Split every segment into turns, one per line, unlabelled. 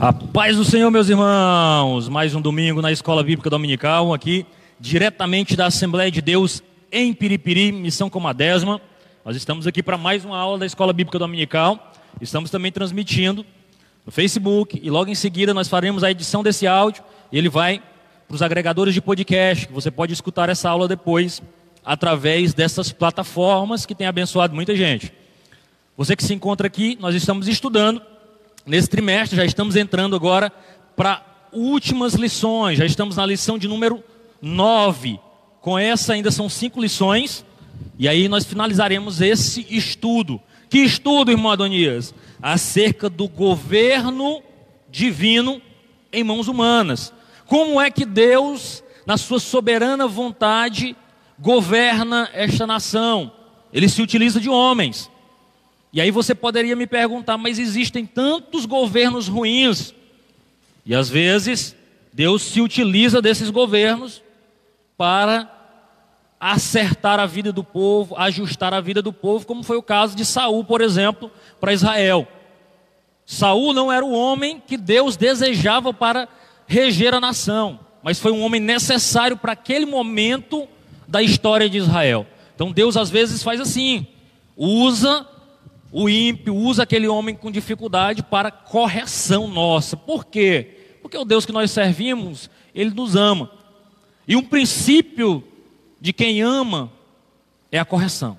A paz do Senhor, meus irmãos. Mais um domingo na Escola Bíblica Dominical, aqui diretamente da Assembleia de Deus em Piripiri, Missão Comadésima. Nós estamos aqui para mais uma aula da Escola Bíblica Dominical. Estamos também transmitindo no Facebook e logo em seguida nós faremos a edição desse áudio e ele vai para os agregadores de podcast, que você pode escutar essa aula depois através dessas plataformas que têm abençoado muita gente. Você que se encontra aqui, nós estamos estudando nesse trimestre, já estamos entrando agora para últimas lições, já estamos na lição de número 9. Com essa ainda são cinco lições, e aí nós finalizaremos esse estudo. Que estudo, irmão Adonias? Acerca do governo divino em mãos humanas. Como é que Deus, na sua soberana vontade, governa esta nação? Ele se utiliza de homens. E aí você poderia me perguntar, mas existem tantos governos ruins. E às vezes Deus se utiliza desses governos para acertar a vida do povo, ajustar a vida do povo, como foi o caso de Saul, por exemplo, para Israel. Saul não era o homem que Deus desejava para reger a nação, mas foi um homem necessário para aquele momento da história de Israel. Então Deus às vezes faz assim, usa o ímpio usa aquele homem com dificuldade para correção nossa. Por quê? Porque o Deus que nós servimos, ele nos ama. E um princípio de quem ama é a correção.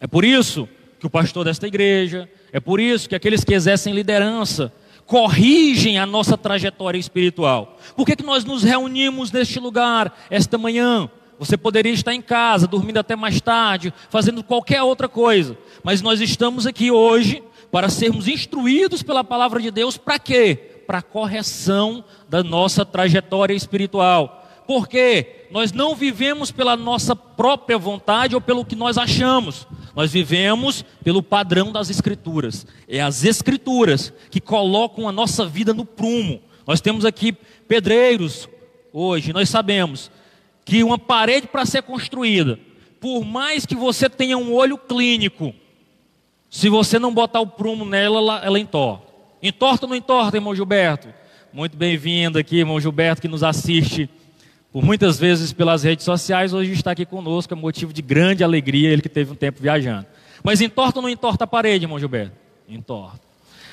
É por isso que o pastor desta igreja, é por isso que aqueles que exercem liderança corrigem a nossa trajetória espiritual. Por que, que nós nos reunimos neste lugar esta manhã? Você poderia estar em casa, dormindo até mais tarde, fazendo qualquer outra coisa. Mas nós estamos aqui hoje para sermos instruídos pela palavra de Deus para quê? Para a correção da nossa trajetória espiritual. Porque nós não vivemos pela nossa própria vontade ou pelo que nós achamos. Nós vivemos pelo padrão das Escrituras. É as Escrituras que colocam a nossa vida no prumo. Nós temos aqui pedreiros hoje, nós sabemos que uma parede para ser construída, por mais que você tenha um olho clínico, se você não botar o prumo nela, ela, ela entorta. Entorta ou não entorta, irmão Gilberto? Muito bem-vindo aqui, irmão Gilberto, que nos assiste por muitas vezes pelas redes sociais, hoje está aqui conosco, é motivo de grande alegria, ele que teve um tempo viajando. Mas entorta ou não entorta a parede, irmão Gilberto? Entorta.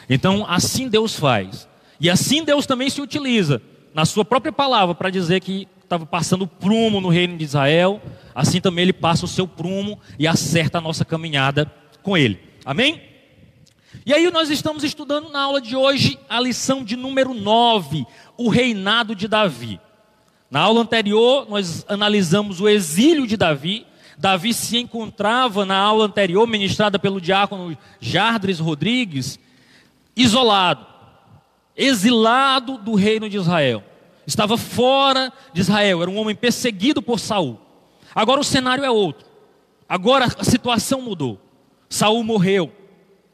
Então, assim Deus faz. E assim Deus também se utiliza, na sua própria palavra, para dizer que estava passando prumo no reino de Israel, assim também ele passa o seu prumo e acerta a nossa caminhada com ele. Amém? E aí nós estamos estudando na aula de hoje a lição de número 9, o reinado de Davi. Na aula anterior nós analisamos o exílio de Davi. Davi se encontrava na aula anterior, ministrada pelo diácono Jardres Rodrigues, isolado, exilado do reino de Israel estava fora de Israel, era um homem perseguido por Saul. Agora o cenário é outro. Agora a situação mudou. Saul morreu.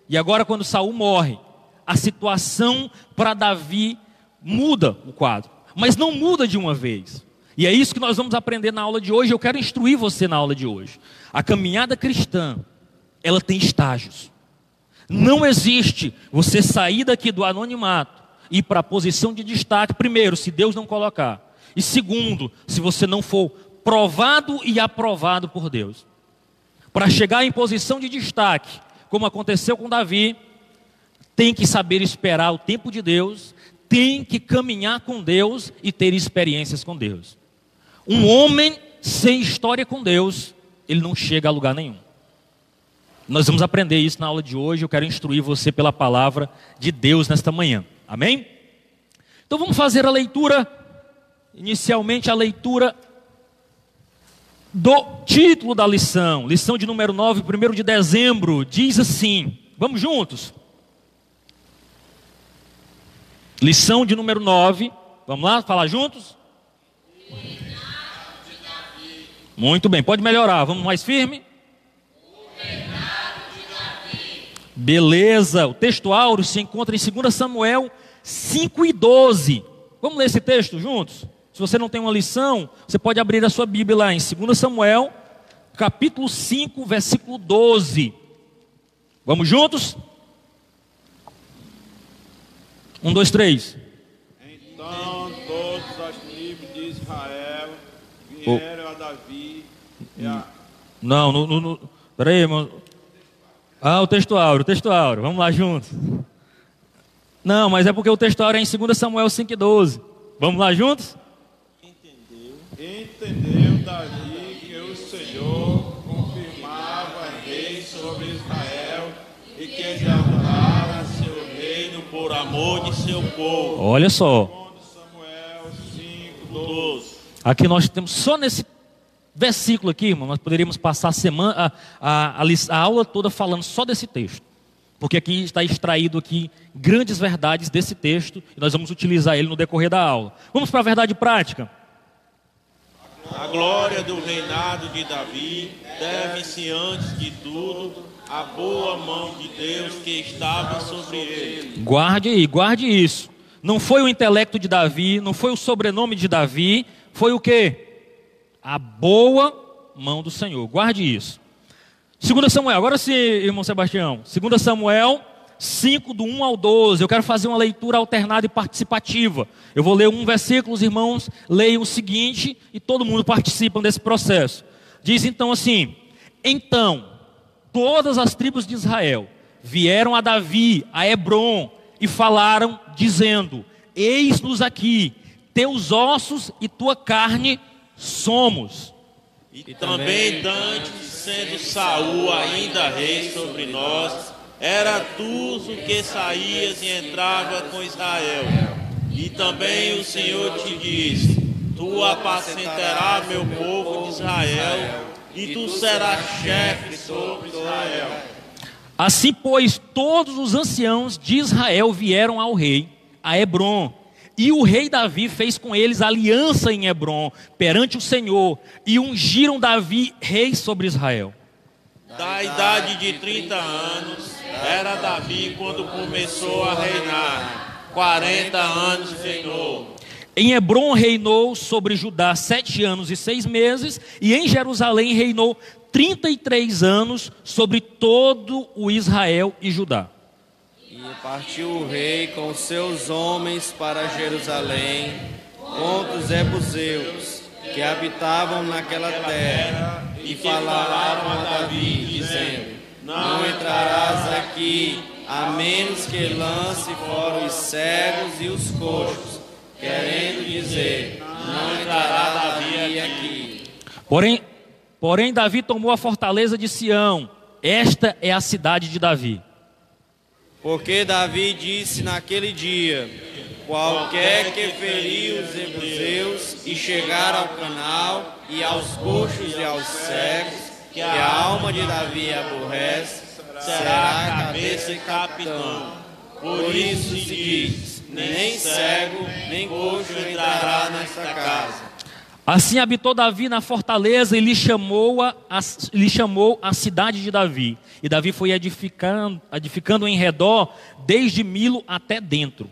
E agora quando Saul morre, a situação para Davi muda o quadro, mas não muda de uma vez. E é isso que nós vamos aprender na aula de hoje. Eu quero instruir você na aula de hoje. A caminhada cristã, ela tem estágios. Não existe você sair daqui do anonimato ir para a posição de destaque, primeiro, se Deus não colocar. E segundo, se você não for provado e aprovado por Deus. Para chegar em posição de destaque, como aconteceu com Davi, tem que saber esperar o tempo de Deus, tem que caminhar com Deus e ter experiências com Deus. Um homem sem história com Deus, ele não chega a lugar nenhum. Nós vamos aprender isso na aula de hoje. Eu quero instruir você pela palavra de Deus nesta manhã. Amém? Então vamos fazer a leitura, inicialmente a leitura do título da lição, lição de número 9, 1 de dezembro, diz assim: vamos juntos? Lição de número 9, vamos lá falar juntos? Muito bem, pode melhorar, vamos mais firme? Beleza, o texto áureo se encontra em 2 Samuel 5 e 12. Vamos ler esse texto juntos? Se você não tem uma lição, você pode abrir a sua Bíblia lá em 2 Samuel, capítulo 5, versículo 12. Vamos juntos? Um, dois, três.
Então todas as tribos de Israel vieram a Davi e a
Não, no, no, no... peraí, irmão. Ah, o texto áureo, o texto áureo. Vamos lá juntos. Não, mas é porque o texto é em 2 Samuel 5,12. Vamos lá juntos?
Entendeu Davi que o Senhor confirmava rei sobre Israel e que exaltava seu reino por amor de seu povo.
Olha só.
Segundo Samuel 5, 12.
Aqui nós temos só nesse versículo aqui, irmão, nós poderíamos passar a semana, a, a, a aula toda falando só desse texto. Porque aqui está extraído aqui grandes verdades desse texto e nós vamos utilizar ele no decorrer da aula. Vamos para a verdade prática.
A glória do reinado de Davi deve-se antes de tudo à boa mão de Deus que estava sobre ele.
Guarde aí, guarde isso. Não foi o intelecto de Davi, não foi o sobrenome de Davi, foi o que? A boa mão do Senhor. Guarde isso. 2 Samuel, agora sim, irmão Sebastião. 2 Samuel 5, do 1 ao 12. Eu quero fazer uma leitura alternada e participativa. Eu vou ler um versículo, os irmãos leiam o seguinte e todo mundo participa desse processo. Diz então assim: Então, todas as tribos de Israel vieram a Davi, a Hebron, e falaram, dizendo: Eis-nos aqui, teus ossos e tua carne somos.
E também dantes, sendo Saul ainda rei sobre nós, era tu o que saías e entrava com Israel. E também o Senhor te disse: Tu apacentarás meu povo de Israel, e tu serás chefe sobre Israel.
Assim, pois, todos os anciãos de Israel vieram ao rei, a Hebron. E o rei Davi fez com eles aliança em Hebron, perante o Senhor, e ungiram Davi rei sobre Israel.
Da idade de 30 anos, era Davi quando começou a reinar. 40 anos reinou.
Em Hebron reinou sobre Judá sete anos e seis meses, e em Jerusalém reinou 33 anos sobre todo o Israel e Judá.
Partiu o rei com seus homens para Jerusalém contra os Ebuseus, que habitavam naquela terra, e falaram a Davi, dizendo: Não entrarás aqui, a menos que lance fora os cegos e os coxos, querendo dizer: Não entrará Davi aqui.
Porém, porém Davi tomou a fortaleza de Sião. Esta é a cidade de Davi.
Porque Davi disse naquele dia: Qualquer que ferir os hebreus e chegar ao canal e aos coxos e aos cegos, que a alma de Davi aborrece, será a cabeça e capitão. Por isso se diz: Nem cego, nem coxo entrará nesta casa.
Assim habitou Davi na fortaleza e lhe chamou a, a- lhe chamou a cidade de Davi. E Davi foi edificando, edificando em redor, desde Milo até dentro.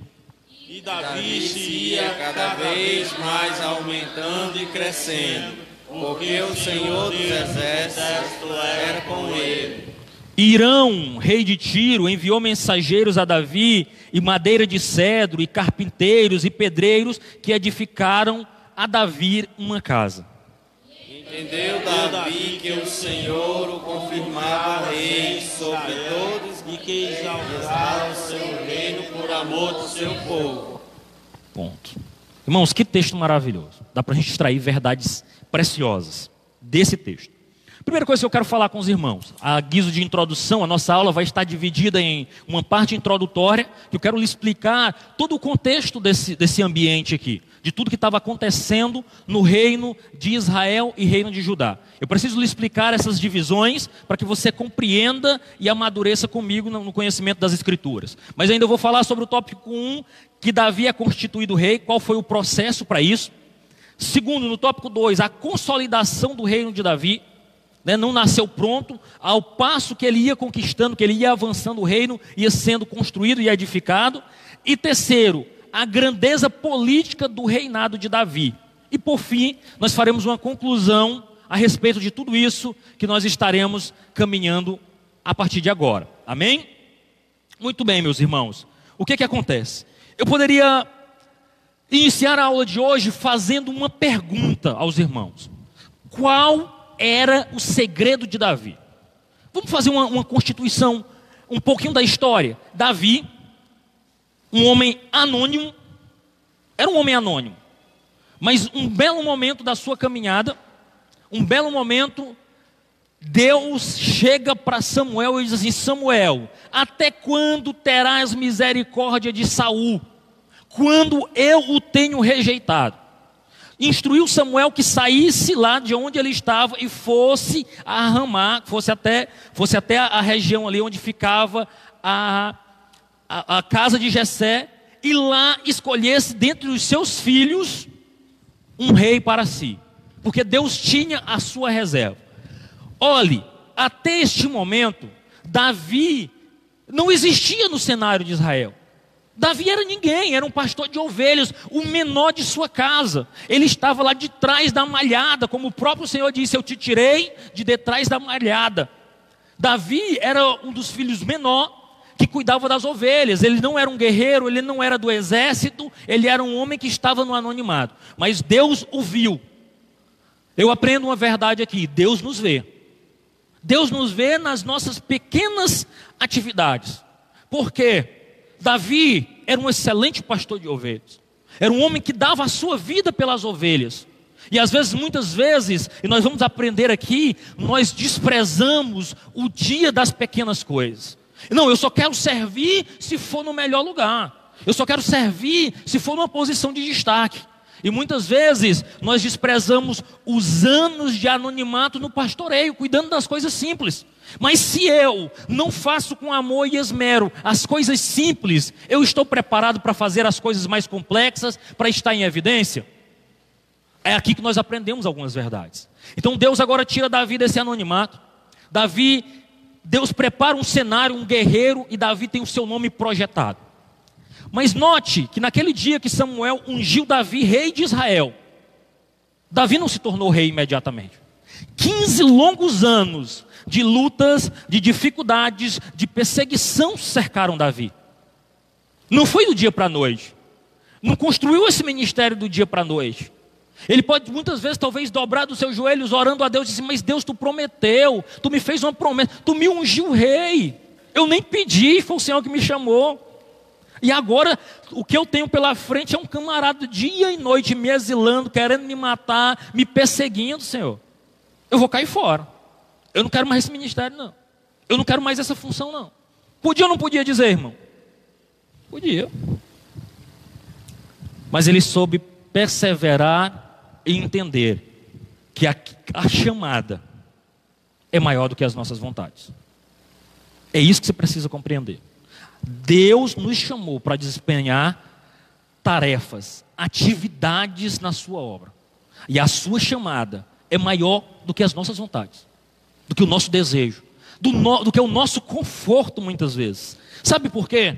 E Davi se ia
cada vez mais aumentando e crescendo, porque o Senhor dos Exércitos era com ele.
Irão, rei de Tiro, enviou mensageiros a Davi, e madeira de cedro, e carpinteiros e pedreiros que edificaram a Davi uma casa.
Entendeu Davi que o Senhor o confirmava rei sobre todos
e que exaltava
o seu reino por amor do seu povo.
Ponto. Irmãos, que texto maravilhoso. Dá para a gente extrair verdades preciosas desse texto. Primeira coisa que eu quero falar com os irmãos, a guiso de introdução, a nossa aula vai estar dividida em uma parte introdutória, que eu quero lhe explicar todo o contexto desse, desse ambiente aqui, de tudo que estava acontecendo no reino de Israel e reino de Judá. Eu preciso lhe explicar essas divisões para que você compreenda e amadureça comigo no conhecimento das Escrituras. Mas ainda vou falar sobre o tópico 1, que Davi é constituído rei, qual foi o processo para isso. Segundo, no tópico 2, a consolidação do reino de Davi. Né, não nasceu pronto, ao passo que ele ia conquistando, que ele ia avançando, o reino ia sendo construído e edificado. E terceiro, a grandeza política do reinado de Davi. E por fim, nós faremos uma conclusão a respeito de tudo isso que nós estaremos caminhando a partir de agora. Amém? Muito bem, meus irmãos. O que que acontece? Eu poderia iniciar a aula de hoje fazendo uma pergunta aos irmãos: Qual era o segredo de Davi? Vamos fazer uma, uma constituição, um pouquinho da história. Davi, um homem anônimo, era um homem anônimo, mas um belo momento da sua caminhada, um belo momento, Deus chega para Samuel e diz assim: Samuel, até quando terás misericórdia de Saul? Quando eu o tenho rejeitado? Instruiu Samuel que saísse lá de onde ele estava e fosse a Ramá, fosse até, fosse até a região ali onde ficava a, a, a casa de Jessé, e lá escolhesse dentre os seus filhos um rei para si, porque Deus tinha a sua reserva. Olhe, até este momento, Davi não existia no cenário de Israel. Davi era ninguém, era um pastor de ovelhas, o menor de sua casa. Ele estava lá de trás da malhada, como o próprio Senhor disse: Eu te tirei de detrás da malhada. Davi era um dos filhos menor que cuidava das ovelhas. Ele não era um guerreiro, ele não era do exército, ele era um homem que estava no anonimato. Mas Deus o viu. Eu aprendo uma verdade aqui: Deus nos vê. Deus nos vê nas nossas pequenas atividades. Por quê? Davi era um excelente pastor de ovelhas. Era um homem que dava a sua vida pelas ovelhas. E às vezes, muitas vezes, e nós vamos aprender aqui, nós desprezamos o dia das pequenas coisas. Não, eu só quero servir se for no melhor lugar. Eu só quero servir se for numa posição de destaque. E muitas vezes nós desprezamos os anos de anonimato no pastoreio, cuidando das coisas simples. Mas se eu não faço com amor e esmero as coisas simples, eu estou preparado para fazer as coisas mais complexas, para estar em evidência? É aqui que nós aprendemos algumas verdades. Então Deus agora tira Davi desse anonimato. Davi, Deus prepara um cenário, um guerreiro, e Davi tem o seu nome projetado. Mas note que naquele dia que Samuel ungiu Davi rei de Israel, Davi não se tornou rei imediatamente. 15 longos anos de lutas, de dificuldades, de perseguição cercaram Davi. Não foi do dia para a noite. Não construiu esse ministério do dia para a noite. Ele pode muitas vezes, talvez, dobrar dos seus joelhos, orando a Deus, e dizer: Mas Deus, tu prometeu, tu me fez uma promessa, tu me ungiu rei. Eu nem pedi, foi o Senhor que me chamou. E agora, o que eu tenho pela frente é um camarada dia e noite me exilando, querendo me matar, me perseguindo, Senhor. Eu vou cair fora. Eu não quero mais esse ministério, não. Eu não quero mais essa função, não. Podia ou não podia dizer, irmão? Podia. Mas ele soube perseverar e entender que a, a chamada é maior do que as nossas vontades. É isso que você precisa compreender. Deus nos chamou para desempenhar tarefas, atividades na sua obra. E a sua chamada é maior do que as nossas vontades do que o nosso desejo, do, no, do que o nosso conforto muitas vezes. Sabe por quê?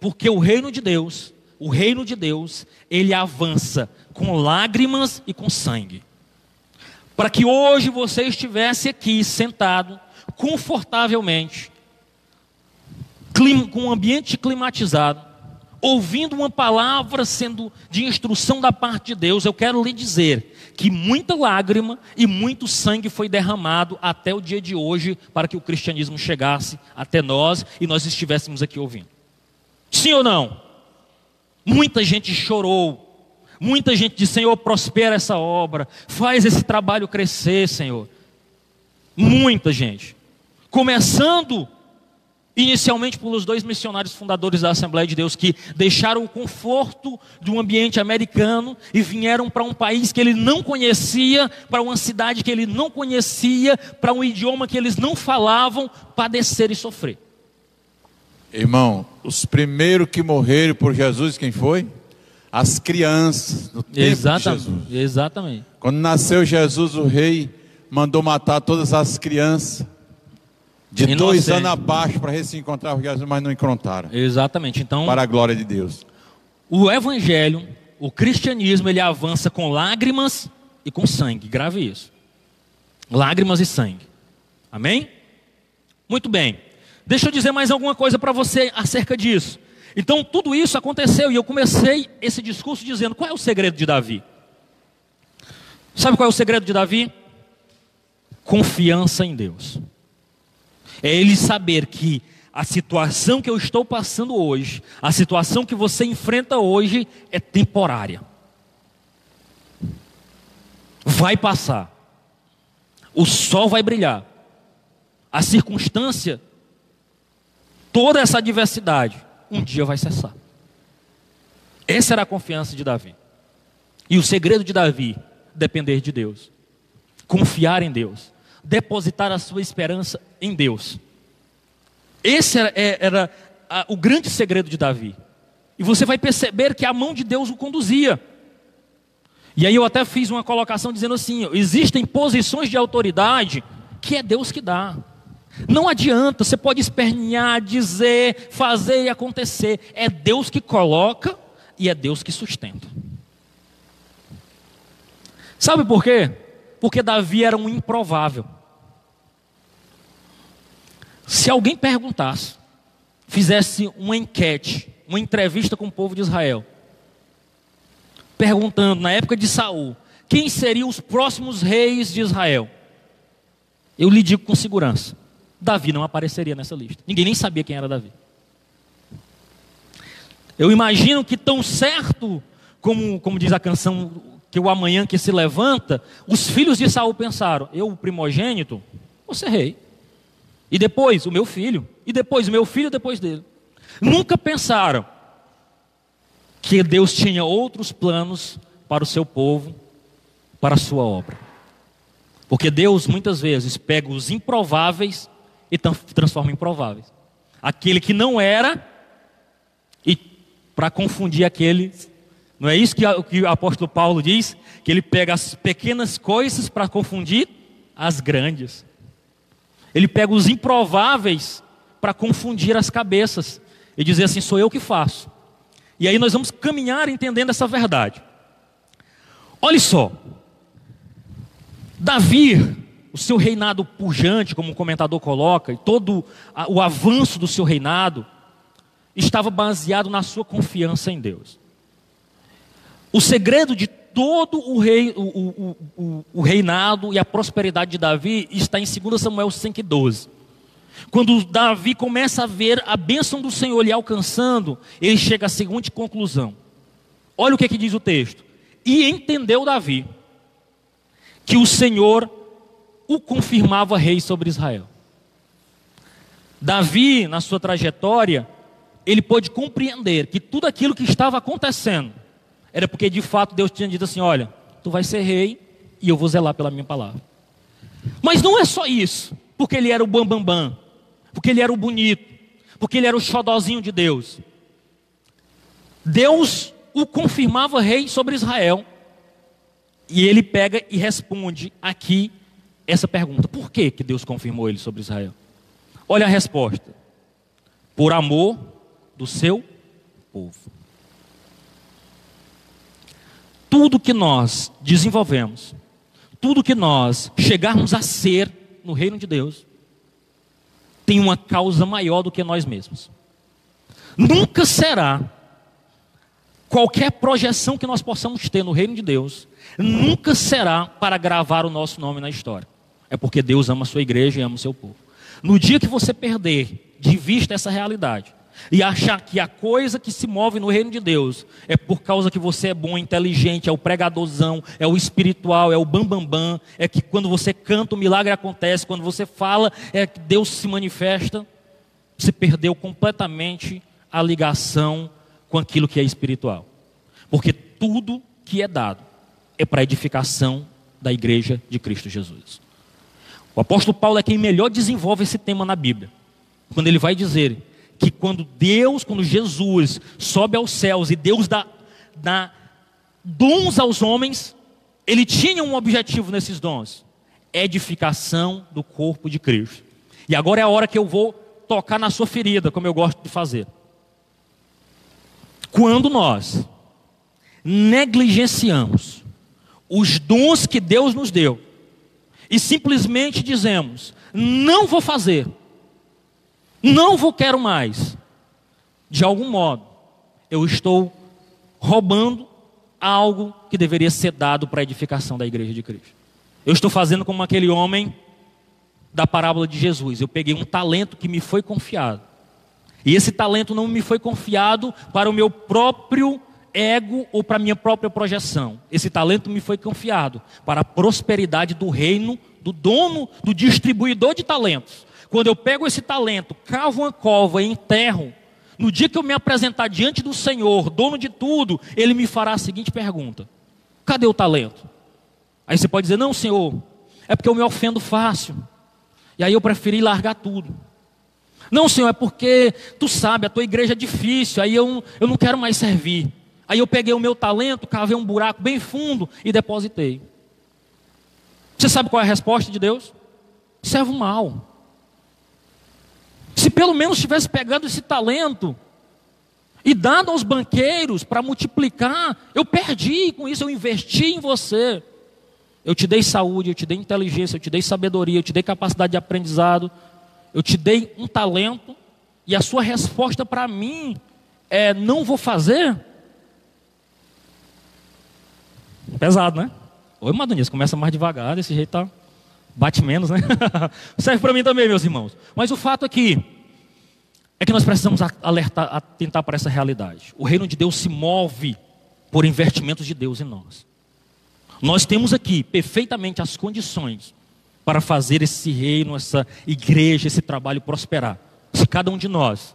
Porque o reino de Deus, o reino de Deus, ele avança com lágrimas e com sangue. Para que hoje você estivesse aqui sentado confortavelmente, com um ambiente climatizado, ouvindo uma palavra sendo de instrução da parte de Deus, eu quero lhe dizer que muita lágrima e muito sangue foi derramado até o dia de hoje para que o cristianismo chegasse até nós e nós estivéssemos aqui ouvindo. Sim ou não? Muita gente chorou. Muita gente disse: Senhor, prospera essa obra, faz esse trabalho crescer, Senhor. Muita gente. Começando Inicialmente pelos dois missionários fundadores da Assembleia de Deus que deixaram o conforto de um ambiente americano e vieram para um país que ele não conhecia, para uma cidade que ele não conhecia, para um idioma que eles não falavam, padecer e sofrer.
Irmão, os primeiros que morreram por Jesus, quem foi? As crianças no tempo
exatamente,
de Jesus.
Exatamente.
Quando nasceu Jesus, o rei mandou matar todas as crianças de Inocente. dois anos abaixo para se encontrar com Jesus, mas não encontraram.
Exatamente. Então,
para a glória de Deus.
O evangelho, o cristianismo, ele avança com lágrimas e com sangue. Grave isso. Lágrimas e sangue. Amém? Muito bem. Deixa eu dizer mais alguma coisa para você acerca disso. Então tudo isso aconteceu e eu comecei esse discurso dizendo: qual é o segredo de Davi? Sabe qual é o segredo de Davi? Confiança em Deus. É ele saber que a situação que eu estou passando hoje, a situação que você enfrenta hoje é temporária. Vai passar. O sol vai brilhar. A circunstância, toda essa adversidade, um dia vai cessar. Essa era a confiança de Davi. E o segredo de Davi, depender de Deus. Confiar em Deus. Depositar a sua esperança em Deus. Esse era, é, era a, o grande segredo de Davi. E você vai perceber que a mão de Deus o conduzia. E aí eu até fiz uma colocação dizendo assim: existem posições de autoridade que é Deus que dá. Não adianta, você pode espernear, dizer, fazer e acontecer. É Deus que coloca e é Deus que sustenta. Sabe por quê? Porque Davi era um improvável. Se alguém perguntasse, fizesse uma enquete, uma entrevista com o povo de Israel, perguntando na época de Saul, quem seriam os próximos reis de Israel? Eu lhe digo com segurança, Davi não apareceria nessa lista. Ninguém nem sabia quem era Davi. Eu imagino que tão certo como, como diz a canção que o amanhã que se levanta, os filhos de Saul pensaram: eu, o primogênito, ser rei. E depois o meu filho, e depois o meu filho depois dele. Nunca pensaram que Deus tinha outros planos para o seu povo, para a sua obra. Porque Deus muitas vezes pega os improváveis e transforma em prováveis. Aquele que não era, e para confundir aquele. Não é isso que, que o apóstolo Paulo diz? Que ele pega as pequenas coisas para confundir as grandes. Ele pega os improváveis para confundir as cabeças e dizer assim: sou eu que faço. E aí nós vamos caminhar entendendo essa verdade. Olhe só, Davi o seu reinado pujante, como o comentador coloca, e todo o avanço do seu reinado, estava baseado na sua confiança em Deus. O segredo de todo o, rei, o, o, o, reinado e a prosperidade de Davi está em 2 Samuel 5,12. Quando Davi começa a ver a bênção do Senhor lhe alcançando, ele chega à seguinte conclusão. Olha o que, é que diz o texto. E entendeu Davi que o Senhor o confirmava rei sobre Israel. Davi, na sua trajetória, ele pôde compreender que tudo aquilo que estava acontecendo era porque de fato Deus tinha dito assim: olha, tu vais ser rei e eu vou zelar pela minha palavra. Mas não é só isso, porque ele era o bambambam, bam, bam, porque ele era o bonito, porque ele era o xodozinho de Deus. Deus o confirmava rei sobre Israel. E ele pega e responde aqui essa pergunta: por que, que Deus confirmou ele sobre Israel? Olha a resposta: por amor do seu povo. Tudo que nós desenvolvemos, tudo que nós chegarmos a ser no reino de Deus, tem uma causa maior do que nós mesmos. Nunca será qualquer projeção que nós possamos ter no reino de Deus, nunca será para gravar o nosso nome na história. É porque Deus ama a sua igreja e ama o seu povo. No dia que você perder de vista essa realidade e achar que a coisa que se move no reino de Deus é por causa que você é bom, inteligente, é o pregadorzão, é o espiritual, é o bambambam, bam, bam, é que quando você canta o milagre acontece, quando você fala é que Deus se manifesta, você perdeu completamente a ligação com aquilo que é espiritual. Porque tudo que é dado é para edificação da igreja de Cristo Jesus. O apóstolo Paulo é quem melhor desenvolve esse tema na Bíblia. Quando ele vai dizer que quando Deus, quando Jesus sobe aos céus e Deus dá, dá dons aos homens, ele tinha um objetivo nesses dons: edificação do corpo de Cristo. E agora é a hora que eu vou tocar na sua ferida, como eu gosto de fazer. Quando nós negligenciamos os dons que Deus nos deu, e simplesmente dizemos: não vou fazer, não vou quero mais, de algum modo, eu estou roubando algo que deveria ser dado para a edificação da igreja de Cristo. Eu estou fazendo como aquele homem da parábola de Jesus. Eu peguei um talento que me foi confiado. E esse talento não me foi confiado para o meu próprio ego ou para a minha própria projeção. Esse talento me foi confiado para a prosperidade do reino, do dono, do distribuidor de talentos. Quando eu pego esse talento, cavo uma cova e enterro, no dia que eu me apresentar diante do Senhor, dono de tudo, ele me fará a seguinte pergunta: Cadê o talento? Aí você pode dizer: Não, Senhor, é porque eu me ofendo fácil. E aí eu preferi largar tudo. Não, Senhor, é porque tu sabe, a tua igreja é difícil, aí eu, eu não quero mais servir. Aí eu peguei o meu talento, cavei um buraco bem fundo e depositei. Você sabe qual é a resposta de Deus? Servo mal. Se pelo menos tivesse pegado esse talento e dado aos banqueiros para multiplicar, eu perdi com isso, eu investi em você. Eu te dei saúde, eu te dei inteligência, eu te dei sabedoria, eu te dei capacidade de aprendizado, eu te dei um talento, e a sua resposta para mim é: não vou fazer? Pesado, né? Oi, Madonias, começa mais devagar, desse jeito tá bate menos, né? Serve para mim também, meus irmãos. Mas o fato aqui é que nós precisamos alertar, atentar para essa realidade. O reino de Deus se move por investimentos de Deus em nós. Nós temos aqui perfeitamente as condições para fazer esse reino, essa igreja, esse trabalho prosperar. Se cada um de nós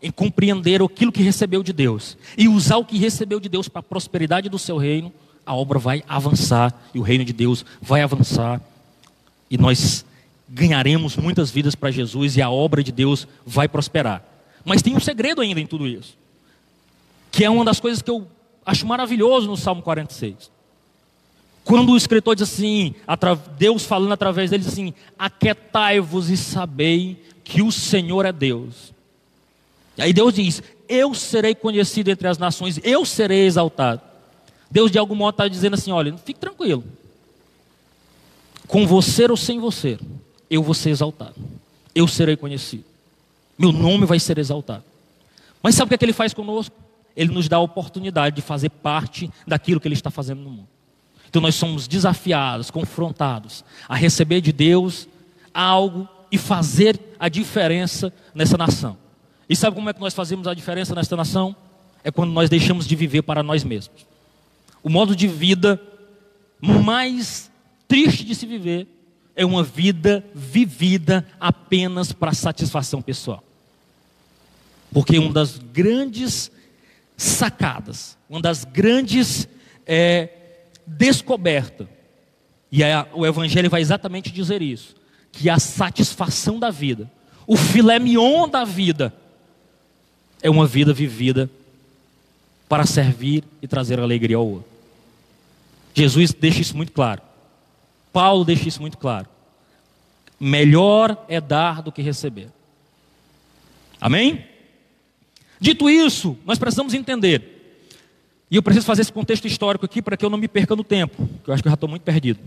em compreender aquilo que recebeu de Deus e usar o que recebeu de Deus para a prosperidade do seu reino, a obra vai avançar e o reino de Deus vai avançar e nós ganharemos muitas vidas para Jesus e a obra de Deus vai prosperar. Mas tem um segredo ainda em tudo isso, que é uma das coisas que eu acho maravilhoso no Salmo 46. Quando o escritor diz assim, Deus falando através dele, diz assim: Aquetai-vos e sabei que o Senhor é Deus. E aí Deus diz: Eu serei conhecido entre as nações, eu serei exaltado. Deus de algum modo está dizendo assim: Olha, fique tranquilo, com você ou sem você, eu vou ser exaltado. Eu serei conhecido. Meu nome vai ser exaltado. Mas sabe o que, é que ele faz conosco? Ele nos dá a oportunidade de fazer parte daquilo que ele está fazendo no mundo. Então nós somos desafiados, confrontados a receber de Deus algo e fazer a diferença nessa nação. E sabe como é que nós fazemos a diferença nessa nação? É quando nós deixamos de viver para nós mesmos. O modo de vida mais triste de se viver é uma vida vivida apenas para satisfação pessoal. Porque uma das grandes sacadas, uma das grandes é, descobertas, e a, o Evangelho vai exatamente dizer isso, que a satisfação da vida, o filé mignon da vida, é uma vida vivida para servir e trazer alegria ao outro. Jesus deixa isso muito claro. Paulo deixa isso muito claro. Melhor é dar do que receber. Amém? Dito isso, nós precisamos entender. E eu preciso fazer esse contexto histórico aqui para que eu não me perca no tempo, que eu acho que eu já estou muito perdido.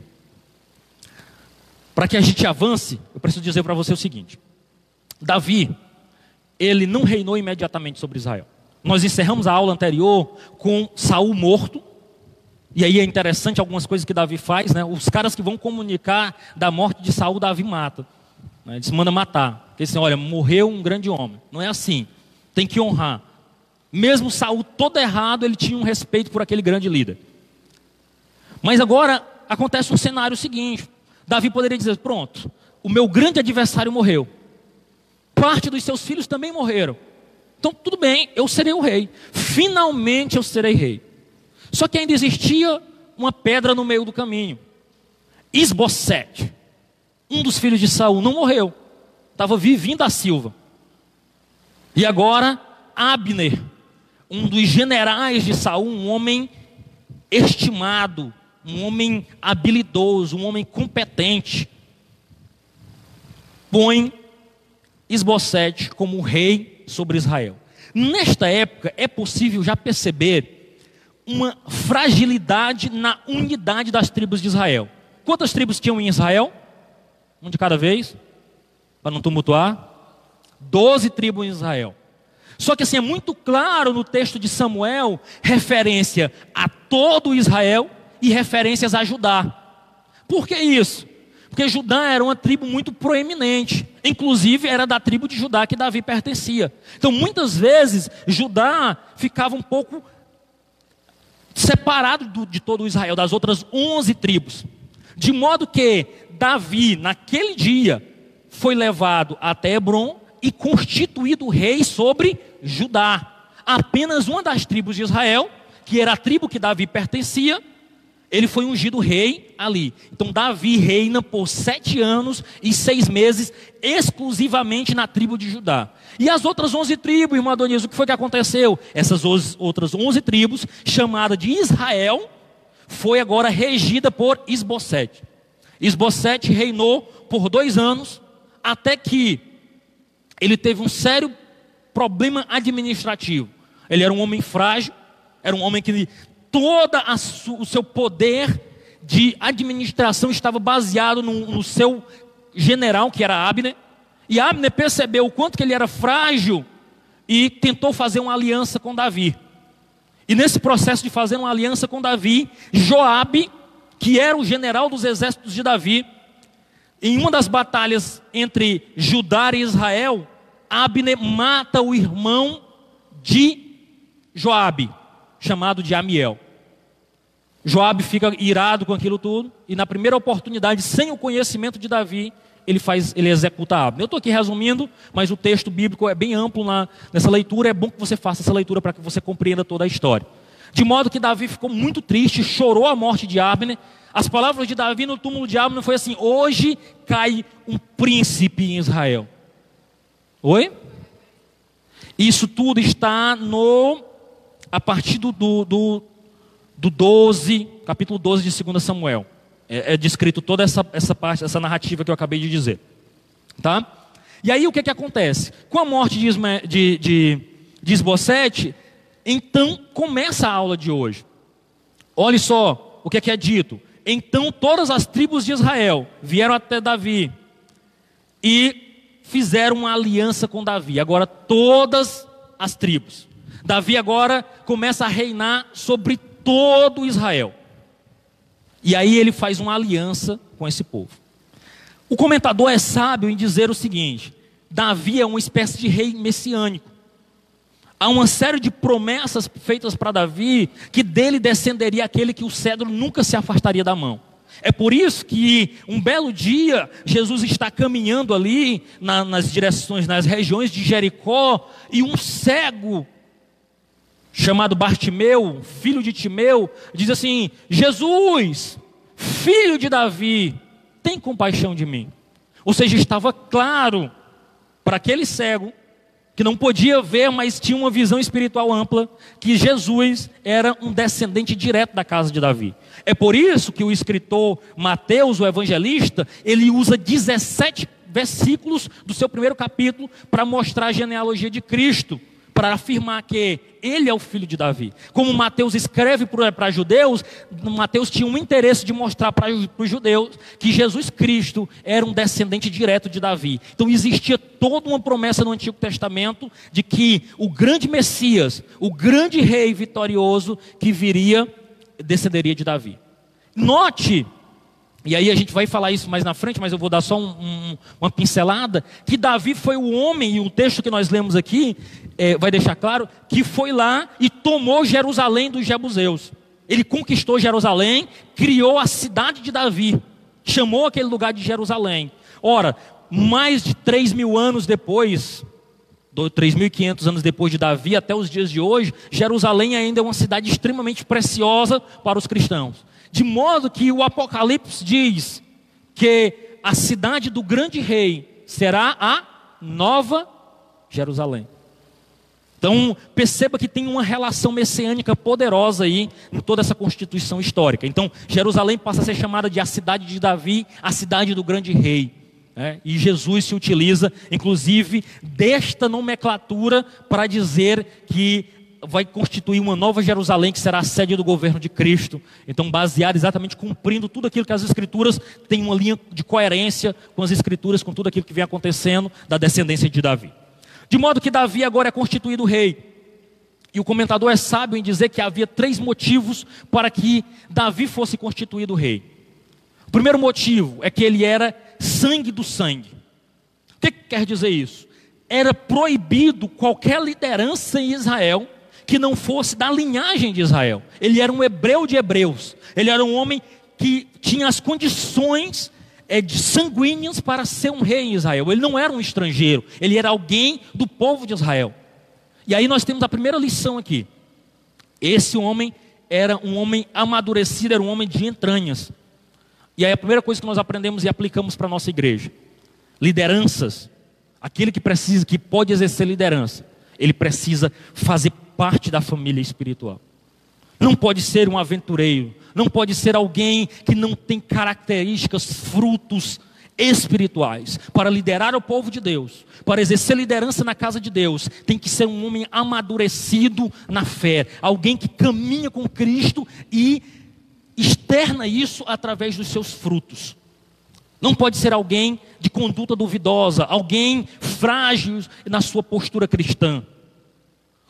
Para que a gente avance, eu preciso dizer para você o seguinte: Davi, ele não reinou imediatamente sobre Israel. Nós encerramos a aula anterior com Saul morto, e aí é interessante algumas coisas que Davi faz, né? Os caras que vão comunicar da morte de Saul, Davi mata. Né? Ele se manda matar. Porque assim, olha, morreu um grande homem. Não é assim. Tem que honrar. Mesmo Saul todo errado, ele tinha um respeito por aquele grande líder. Mas agora acontece um cenário seguinte. Davi poderia dizer: pronto, o meu grande adversário morreu. Parte dos seus filhos também morreram. Então, tudo bem, eu serei o rei. Finalmente eu serei rei. Só que ainda existia uma pedra no meio do caminho. Isbosete, um dos filhos de Saul, não morreu. Estava vivinho da Silva. E agora, Abner, um dos generais de Saul, um homem estimado, um homem habilidoso, um homem competente, põe Isbosete como rei sobre Israel. Nesta época é possível já perceber uma fragilidade na unidade das tribos de Israel. Quantas tribos tinham em Israel? Um de cada vez, para não tumultuar. Doze tribos em Israel. Só que assim é muito claro no texto de Samuel referência a todo Israel e referências a Judá. Por que isso? Porque Judá era uma tribo muito proeminente, inclusive era da tribo de Judá que Davi pertencia. Então muitas vezes Judá ficava um pouco separado do, de todo Israel, das outras 11 tribos. De modo que Davi, naquele dia, foi levado até Hebron e constituído rei sobre Judá. Apenas uma das tribos de Israel, que era a tribo que Davi pertencia, ele foi ungido rei ali. Então Davi reina por sete anos e seis meses, exclusivamente na tribo de Judá. E as outras onze tribos, irmão Adonias, o que foi que aconteceu? Essas outras onze tribos, chamada de Israel, foi agora regida por Esbocete. Esbocete reinou por dois anos, até que ele teve um sério problema administrativo. Ele era um homem frágil, era um homem que todo o seu poder de administração estava baseado no, no, seu general, que era Abner. E Abner percebeu o quanto que ele era frágil e tentou fazer uma aliança com Davi. E nesse processo de fazer uma aliança com Davi, Joabe, que era o general dos exércitos de Davi, em uma das batalhas entre Judá e Israel, Abner mata o irmão de Joabe, chamado de Amiel. Joabe fica irado com aquilo tudo e na primeira oportunidade, sem o conhecimento de Davi, ele faz, ele executa Abner. Eu estou aqui resumindo, mas o texto bíblico é bem amplo na, nessa leitura. É bom que você faça essa leitura para que você compreenda toda a história. De modo que Davi ficou muito triste, chorou a morte de Abner. As palavras de Davi no túmulo de Abner foi assim: hoje cai um príncipe em Israel. Oi? Isso tudo está no a partir do, do, do, do 12, capítulo 12 de 2 Samuel. É, é, descrito toda essa, essa parte, essa narrativa que eu acabei de dizer. Tá? E aí o que, que acontece? Com a morte de, Isma, de, de, de Esbocete, então começa a aula de hoje. Olhe só o que é, que é dito. Então todas as tribos de Israel vieram até Davi e fizeram uma aliança com Davi. Agora todas as tribos. Davi agora começa a reinar sobre todo Israel. E aí ele faz uma aliança com esse povo. O comentador é sábio em dizer o seguinte: Davi é uma espécie de rei messiânico. Há uma série de promessas feitas para Davi que dele descenderia aquele que o cedro nunca se afastaria da mão. É por isso que um belo dia Jesus está caminhando ali na, nas direções, nas regiões de Jericó, e um cego chamado Bartimeu, filho de Timeu, diz assim: Jesus, filho de Davi, tem compaixão de mim. Ou seja, estava claro para aquele cego que não podia ver, mas tinha uma visão espiritual ampla, que Jesus era um descendente direto da casa de Davi. É por isso que o escritor Mateus, o evangelista, ele usa 17 versículos do seu primeiro capítulo para mostrar a genealogia de Cristo para afirmar que ele é o filho de Davi. Como Mateus escreve para judeus, Mateus tinha um interesse de mostrar para os judeus que Jesus Cristo era um descendente direto de Davi. Então existia toda uma promessa no Antigo Testamento de que o grande Messias, o grande rei vitorioso que viria, descenderia de Davi. Note e aí a gente vai falar isso mais na frente, mas eu vou dar só um, um, uma pincelada, que Davi foi o homem, e o texto que nós lemos aqui é, vai deixar claro, que foi lá e tomou Jerusalém dos Jebuseus. Ele conquistou Jerusalém, criou a cidade de Davi, chamou aquele lugar de Jerusalém. Ora, mais de 3 mil anos depois, 3.500 anos depois de Davi, até os dias de hoje, Jerusalém ainda é uma cidade extremamente preciosa para os cristãos. De modo que o Apocalipse diz que a cidade do grande rei será a nova Jerusalém. Então, perceba que tem uma relação messiânica poderosa aí em toda essa constituição histórica. Então, Jerusalém passa a ser chamada de a cidade de Davi, a cidade do grande rei. Né? E Jesus se utiliza, inclusive, desta nomenclatura para dizer que vai constituir uma nova Jerusalém que será a sede do governo de Cristo. Então, baseado exatamente cumprindo tudo aquilo que as Escrituras têm uma linha de coerência com as Escrituras, com tudo aquilo que vem acontecendo da descendência de Davi. De modo que Davi agora é constituído rei. E o comentador é sábio em dizer que havia três motivos para que Davi fosse constituído rei. O primeiro motivo é que ele era sangue do sangue. O que, que quer dizer isso? Era proibido qualquer liderança em Israel que não fosse da linhagem de Israel. Ele era um hebreu de hebreus. Ele era um homem que tinha as condições é, de sanguíneas para ser um rei em Israel. Ele não era um estrangeiro, ele era alguém do povo de Israel. E aí nós temos a primeira lição aqui. Esse homem era um homem amadurecido, era um homem de entranhas. E aí a primeira coisa que nós aprendemos e aplicamos para a nossa igreja: lideranças. Aquele que precisa, que pode exercer liderança, ele precisa fazer parte da família espiritual. Não pode ser um aventureiro, não pode ser alguém que não tem características, frutos espirituais. Para liderar o povo de Deus, para exercer liderança na casa de Deus, tem que ser um homem amadurecido na fé, alguém que caminha com Cristo e externa isso através dos seus frutos. Não pode ser alguém de conduta duvidosa, alguém frágil na sua postura cristã.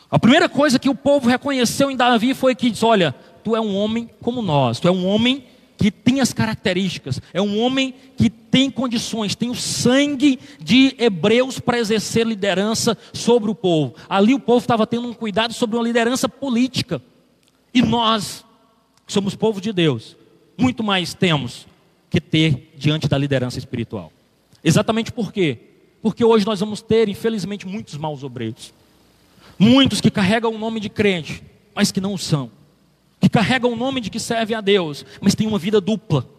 A primeira coisa que o povo reconheceu em Davi foi que diz: Olha, tu é um homem como nós, tu é um homem que tem as características, é um homem que tem condições, tem o sangue de hebreus para exercer liderança sobre o povo. Ali o povo estava tendo um cuidado sobre uma liderança política. E nós, que somos povo de Deus, muito mais temos que ter diante da liderança espiritual. Exatamente por quê? Porque hoje nós vamos ter, infelizmente, muitos maus obreiros. Muitos que carregam o nome de crente, mas que não o são que carregam o nome de que serve a Deus, mas tem uma vida dupla.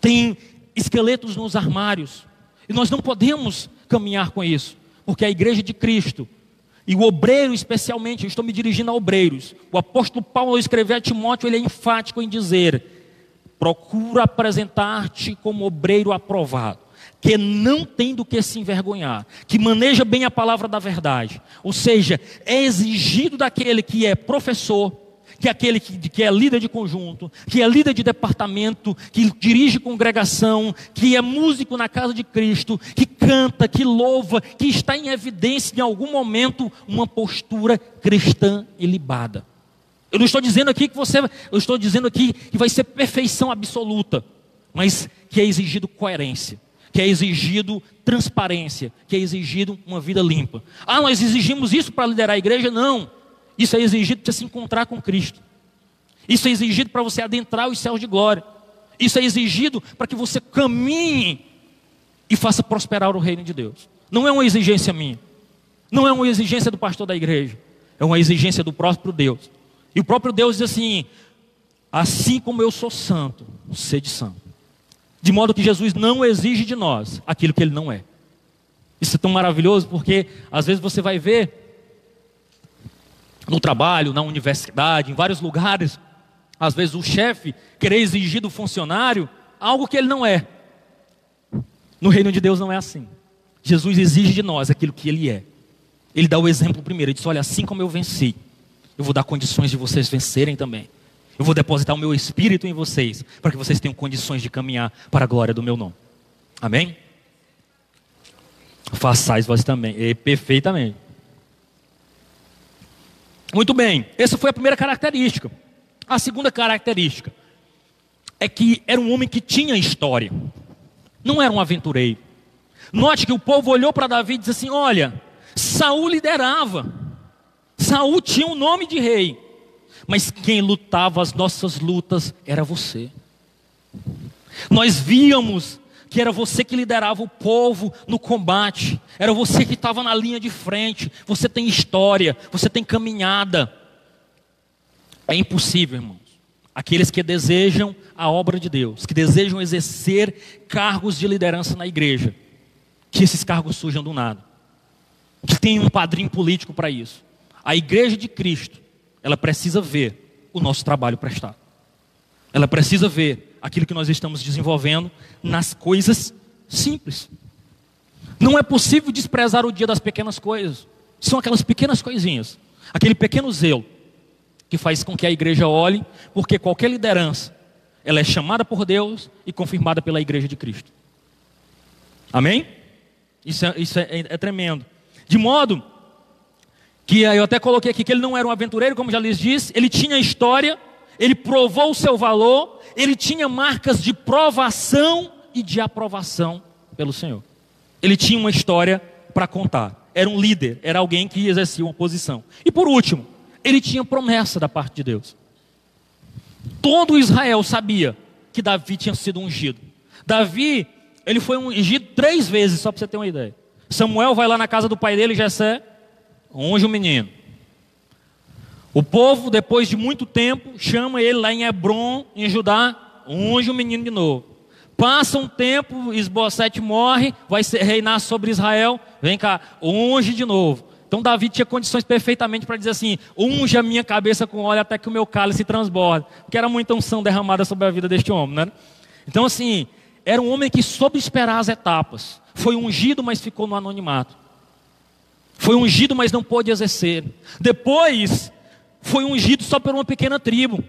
Tem esqueletos nos armários. E nós não podemos caminhar com isso, porque a igreja de Cristo e o obreiro especialmente, eu estou me dirigindo a obreiros. O apóstolo Paulo ao escrever a Timóteo, ele é enfático em dizer: procura apresentar-te como obreiro aprovado, que não tem do que se envergonhar, que maneja bem a palavra da verdade. Ou seja, é exigido daquele que é professor, que é aquele que, que, é líder de conjunto, que é líder de departamento, que dirige congregação, que é músico na casa de Cristo, que canta, que louva, que está em evidência em algum momento uma postura cristã ilibada. Eu não estou dizendo aqui que você, eu estou dizendo aqui que vai ser perfeição absoluta, mas que é exigido coerência, que é exigido transparência, que é exigido uma vida limpa. Ah, nós exigimos isso para liderar a igreja? Não. Isso é exigido para você se encontrar com Cristo. Isso é exigido para você adentrar os céus de glória. Isso é exigido para que você caminhe e faça prosperar o reino de Deus. Não é uma exigência minha. Não é uma exigência do pastor da igreja. É uma exigência do próprio Deus. E o próprio Deus diz assim: assim como eu sou santo, sede santo. De modo que Jesus não exige de nós aquilo que ele não é. Isso é tão maravilhoso porque às vezes você vai ver no trabalho, na universidade, em vários lugares, às vezes o chefe querer exigir do funcionário algo que ele não é. No reino de Deus não é assim. Jesus exige de nós aquilo que ele é. Ele dá o exemplo primeiro, ele diz: Olha, assim como eu venci, eu vou dar condições de vocês vencerem também. Eu vou depositar o meu espírito em vocês, para que vocês tenham condições de caminhar para a glória do meu nome. Amém? Façais vós também, e perfeitamente. Muito bem, essa foi a primeira característica. A segunda característica é que era um homem que tinha história, não era um aventureiro. Note que o povo olhou para Davi e disse assim: Olha, Saul liderava, Saul tinha o um nome de rei, mas quem lutava as nossas lutas era você. Nós víamos que era você que liderava o povo no combate, era você que estava na linha de frente. Você tem história, você tem caminhada. É impossível, irmãos. Aqueles que desejam a obra de Deus, que desejam exercer cargos de liderança na igreja, que esses cargos surjam do nada, que tem um padrinho político para isso. A igreja de Cristo, ela precisa ver o nosso trabalho prestado. Ela precisa ver aquilo que nós estamos desenvolvendo nas coisas simples. Não é possível desprezar o dia das pequenas coisas. São aquelas pequenas coisinhas, aquele pequeno zelo que faz com que a igreja olhe, porque qualquer liderança, ela é chamada por Deus e confirmada pela igreja de Cristo. Amém? Isso é, isso é, é tremendo. De modo que eu até coloquei aqui que ele não era um aventureiro, como já lhes disse, ele tinha história, ele provou o seu valor, ele tinha marcas de provação e de aprovação pelo Senhor. Ele tinha uma história para contar. Era um líder, era alguém que exercia uma posição. E por último, ele tinha promessa da parte de Deus. Todo Israel sabia que Davi tinha sido ungido. Davi, ele foi ungido três vezes, só para você ter uma ideia. Samuel vai lá na casa do pai dele, Jessé, unge o menino. O povo, depois de muito tempo, chama ele lá em Hebron, em Judá, unge o menino de novo. Passa um tempo, Esbocete morre, vai reinar sobre Israel, vem cá, unge de novo. Então Davi tinha condições perfeitamente para dizer assim: unge a minha cabeça com óleo até que o meu cálice transborde. Porque era muita unção derramada sobre a vida deste homem, né? Então, assim, era um homem que soube esperar as etapas. Foi ungido, mas ficou no anonimato. Foi ungido, mas não pôde exercer. Depois, foi ungido só por uma pequena tribo.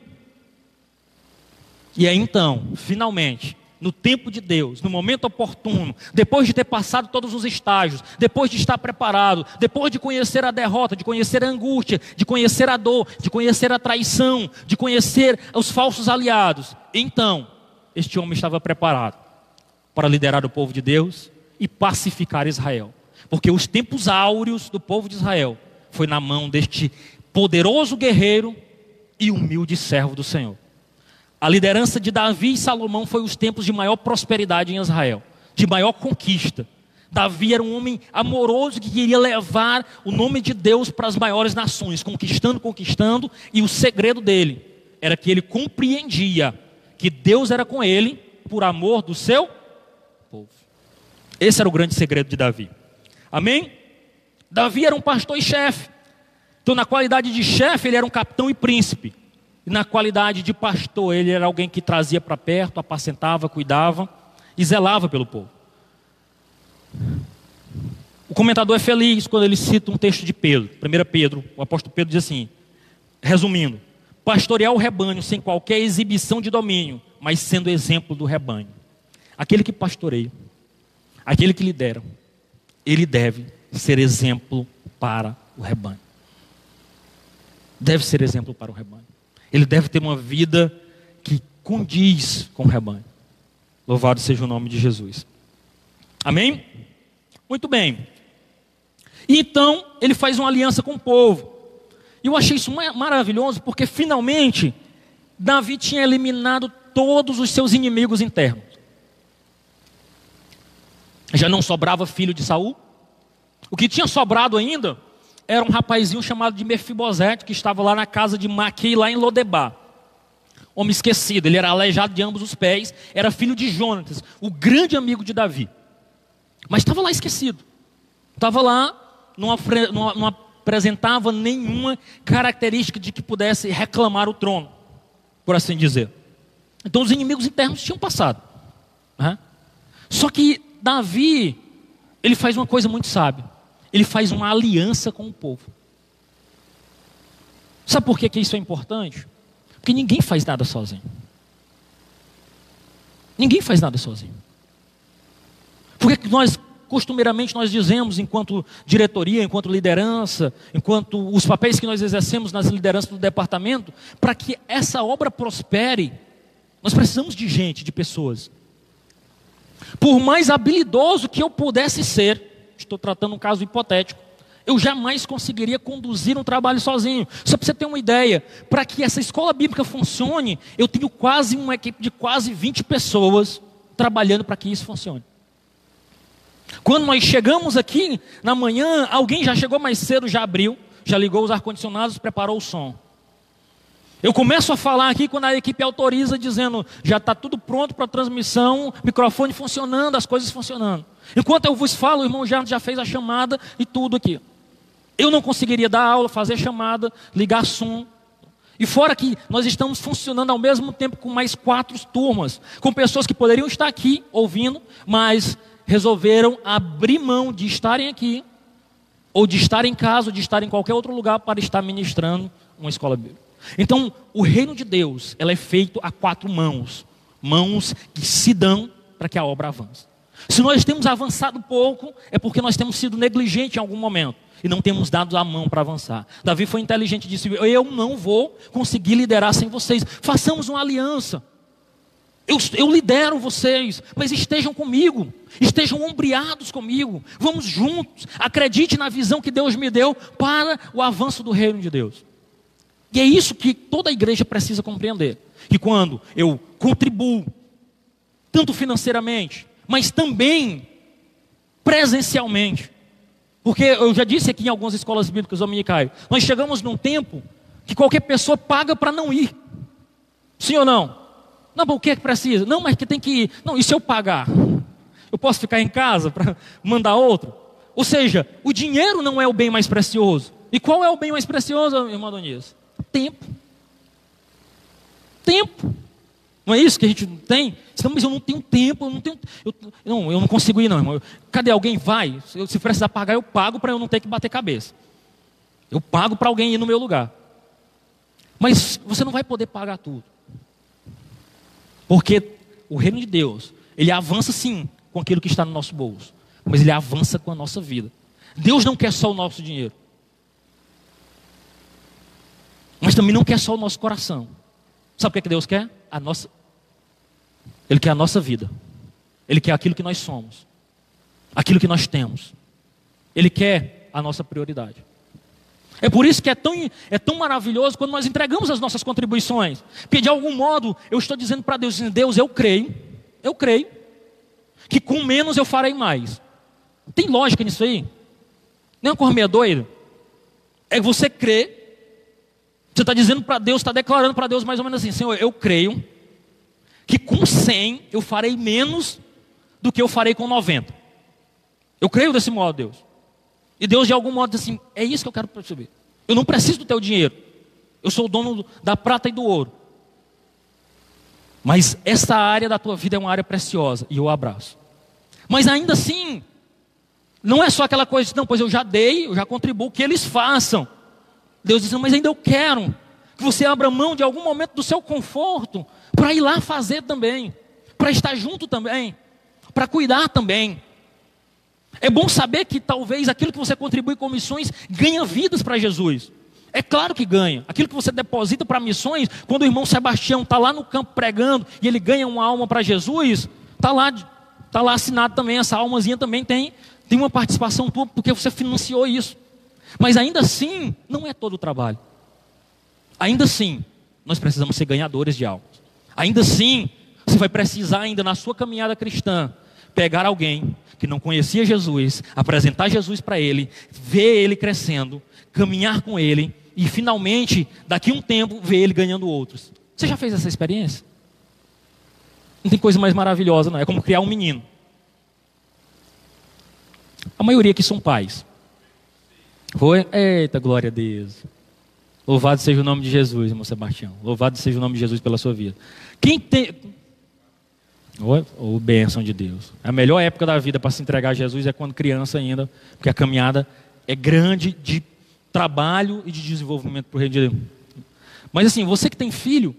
E aí então, finalmente, no tempo de Deus, no momento oportuno, depois de ter passado todos os estágios, depois de estar preparado, depois de conhecer a derrota, de conhecer a angústia, de conhecer a dor, de conhecer a traição, de conhecer os falsos aliados, então, este homem estava preparado para liderar o povo de Deus e pacificar Israel. Porque os tempos áureos do povo de Israel foi na mão deste poderoso guerreiro e humilde servo do Senhor. A liderança de Davi e Salomão foi os tempos de maior prosperidade em Israel, de maior conquista. Davi era um homem amoroso que queria levar o nome de Deus para as maiores nações, conquistando, conquistando, e o segredo dele era que ele compreendia que Deus era com ele por amor do seu povo. Esse era o grande segredo de Davi. Amém? Davi era um pastor e chefe. Então, na qualidade de chefe, ele era um capitão e príncipe. E na qualidade de pastor, ele era alguém que trazia para perto, apacentava, cuidava e zelava pelo povo. O comentador é feliz quando ele cita um texto de Pedro. 1 Pedro, o apóstolo Pedro diz assim, resumindo: pastorear o rebanho sem qualquer exibição de domínio, mas sendo exemplo do rebanho. Aquele que pastoreia, aquele que lidera, ele deve ser exemplo para o rebanho. Deve ser exemplo para o rebanho. Ele deve ter uma vida que condiz com o rebanho. Louvado seja o nome de Jesus. Amém? Muito bem. Então ele faz uma aliança com o povo. E eu achei isso maravilhoso porque finalmente Davi tinha eliminado todos os seus inimigos internos. Já não sobrava filho de Saul. O que tinha sobrado ainda era um rapazinho chamado de Mefibosete, que estava lá na casa de Maqui, lá em Lodebar. Homem esquecido, ele era aleijado de ambos os pés, era filho de Jonatas, o grande amigo de Davi. Mas estava lá esquecido. Estava lá, não, não, não apresentava nenhuma característica de que pudesse reclamar o trono, por assim dizer. Então os inimigos internos tinham passado. Né? Só que Davi, ele faz uma coisa muito sábia ele faz uma aliança com o povo. Sabe por que, que isso é importante? Porque ninguém faz nada sozinho. Ninguém faz nada sozinho. Porque nós costumeiramente nós dizemos, enquanto diretoria, enquanto liderança, enquanto os papéis que nós exercemos nas lideranças do departamento, para que essa obra prospere, nós precisamos de gente, de pessoas. Por mais habilidoso que eu pudesse ser, estou tratando um caso hipotético. Eu jamais conseguiria conduzir um trabalho sozinho. Só para você ter uma ideia, para que essa escola bíblica funcione, eu tenho quase uma equipe de quase 20 pessoas trabalhando para que isso funcione. Quando nós chegamos aqui na manhã, alguém já chegou mais cedo, já abriu, já ligou os ar-condicionados, preparou o som. Eu começo a falar aqui quando a equipe autoriza, dizendo já está tudo pronto para a transmissão, microfone funcionando, as coisas funcionando. Enquanto eu vos falo, o irmão já, já fez a chamada e tudo aqui. Eu não conseguiria dar aula, fazer chamada, ligar som. E fora que nós estamos funcionando ao mesmo tempo com mais quatro turmas, com pessoas que poderiam estar aqui ouvindo, mas resolveram abrir mão de estarem aqui, ou de estar em casa, ou de estar em qualquer outro lugar para estar ministrando uma escola bíblica. Então, o reino de Deus, ela é feito a quatro mãos, mãos que se dão para que a obra avance. Se nós temos avançado pouco, é porque nós temos sido negligentes em algum momento e não temos dado a mão para avançar. Davi foi inteligente e disse: Eu não vou conseguir liderar sem vocês. Façamos uma aliança. Eu, eu, lidero vocês, mas estejam comigo, estejam ombreados comigo, vamos juntos, acredite na visão que Deus me deu para o avanço do reino de Deus. E é isso que toda a igreja precisa compreender: que quando eu contribuo, tanto financeiramente, mas também presencialmente, porque eu já disse aqui em algumas escolas bíblicas dominicais, nós chegamos num tempo que qualquer pessoa paga para não ir. Sim ou não? Não, mas o que é que precisa? Não, mas que tem que ir. Não, e se eu pagar? Eu posso ficar em casa para mandar outro? Ou seja, o dinheiro não é o bem mais precioso. E qual é o bem mais precioso, irmão Donias? Tempo. Tempo. Não é isso que a gente tem? Não, mas eu não tenho tempo, eu não tenho. Eu, não, eu não consigo ir, não, irmão. Cadê alguém? Vai. Se, se precisar pagar, eu pago para eu não ter que bater cabeça. Eu pago para alguém ir no meu lugar. Mas você não vai poder pagar tudo. Porque o reino de Deus, ele avança sim com aquilo que está no nosso bolso, mas ele avança com a nossa vida. Deus não quer só o nosso dinheiro, mas também não quer só o nosso coração. Sabe o que, é que Deus quer? A nossa. Ele quer a nossa vida. Ele quer aquilo que nós somos. Aquilo que nós temos. Ele quer a nossa prioridade. É por isso que é tão, é tão maravilhoso quando nós entregamos as nossas contribuições. Porque de algum modo eu estou dizendo para Deus, Deus, eu creio, eu creio, que com menos eu farei mais. Tem lógica nisso aí? Nem uma coisa meio doida. É você crê você está dizendo para Deus, está declarando para Deus mais ou menos assim: Senhor, eu creio que com 100 eu farei menos do que eu farei com 90. Eu creio desse modo, Deus. E Deus, de algum modo, diz assim: é isso que eu quero perceber. Eu não preciso do teu dinheiro. Eu sou o dono da prata e do ouro. Mas essa área da tua vida é uma área preciosa e eu abraço. Mas ainda assim, não é só aquela coisa, não, pois eu já dei, eu já contribuo, que eles façam. Deus diz: Mas ainda eu quero que você abra mão de algum momento do seu conforto para ir lá fazer também, para estar junto também, para cuidar também. É bom saber que talvez aquilo que você contribui com missões ganha vidas para Jesus. É claro que ganha. Aquilo que você deposita para missões, quando o irmão Sebastião está lá no campo pregando e ele ganha uma alma para Jesus, está lá, tá lá assinado também, essa almazinha também tem, tem uma participação tua, porque você financiou isso. Mas ainda assim, não é todo o trabalho. Ainda assim, nós precisamos ser ganhadores de almas. Ainda assim, você vai precisar ainda na sua caminhada cristã pegar alguém que não conhecia Jesus, apresentar Jesus para ele, ver ele crescendo, caminhar com ele e finalmente, daqui a um tempo, ver ele ganhando outros. Você já fez essa experiência? Não tem coisa mais maravilhosa, não. É como criar um menino. A maioria aqui são pais. Foi? Eita, glória a Deus. Louvado seja o nome de Jesus, irmão Sebastião. Louvado seja o nome de Jesus pela sua vida. Quem tem. Ou oh, bênção de Deus. A melhor época da vida para se entregar a Jesus é quando criança ainda, porque a caminhada é grande de trabalho e de desenvolvimento para o reino de Deus. Mas assim, você que tem filho,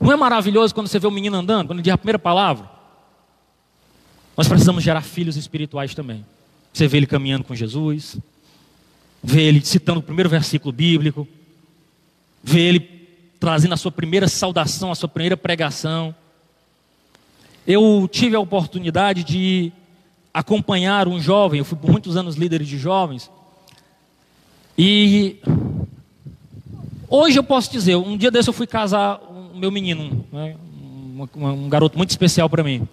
não é maravilhoso quando você vê o menino andando, quando ele diz a primeira palavra? Nós precisamos gerar filhos espirituais também. Você vê ele caminhando com Jesus, vê ele citando o primeiro versículo bíblico, vê ele trazendo a sua primeira saudação, a sua primeira pregação. Eu tive a oportunidade de acompanhar um jovem, eu fui por muitos anos líder de jovens, e hoje eu posso dizer, um dia desse eu fui casar o meu menino, né, um, um garoto muito especial para mim.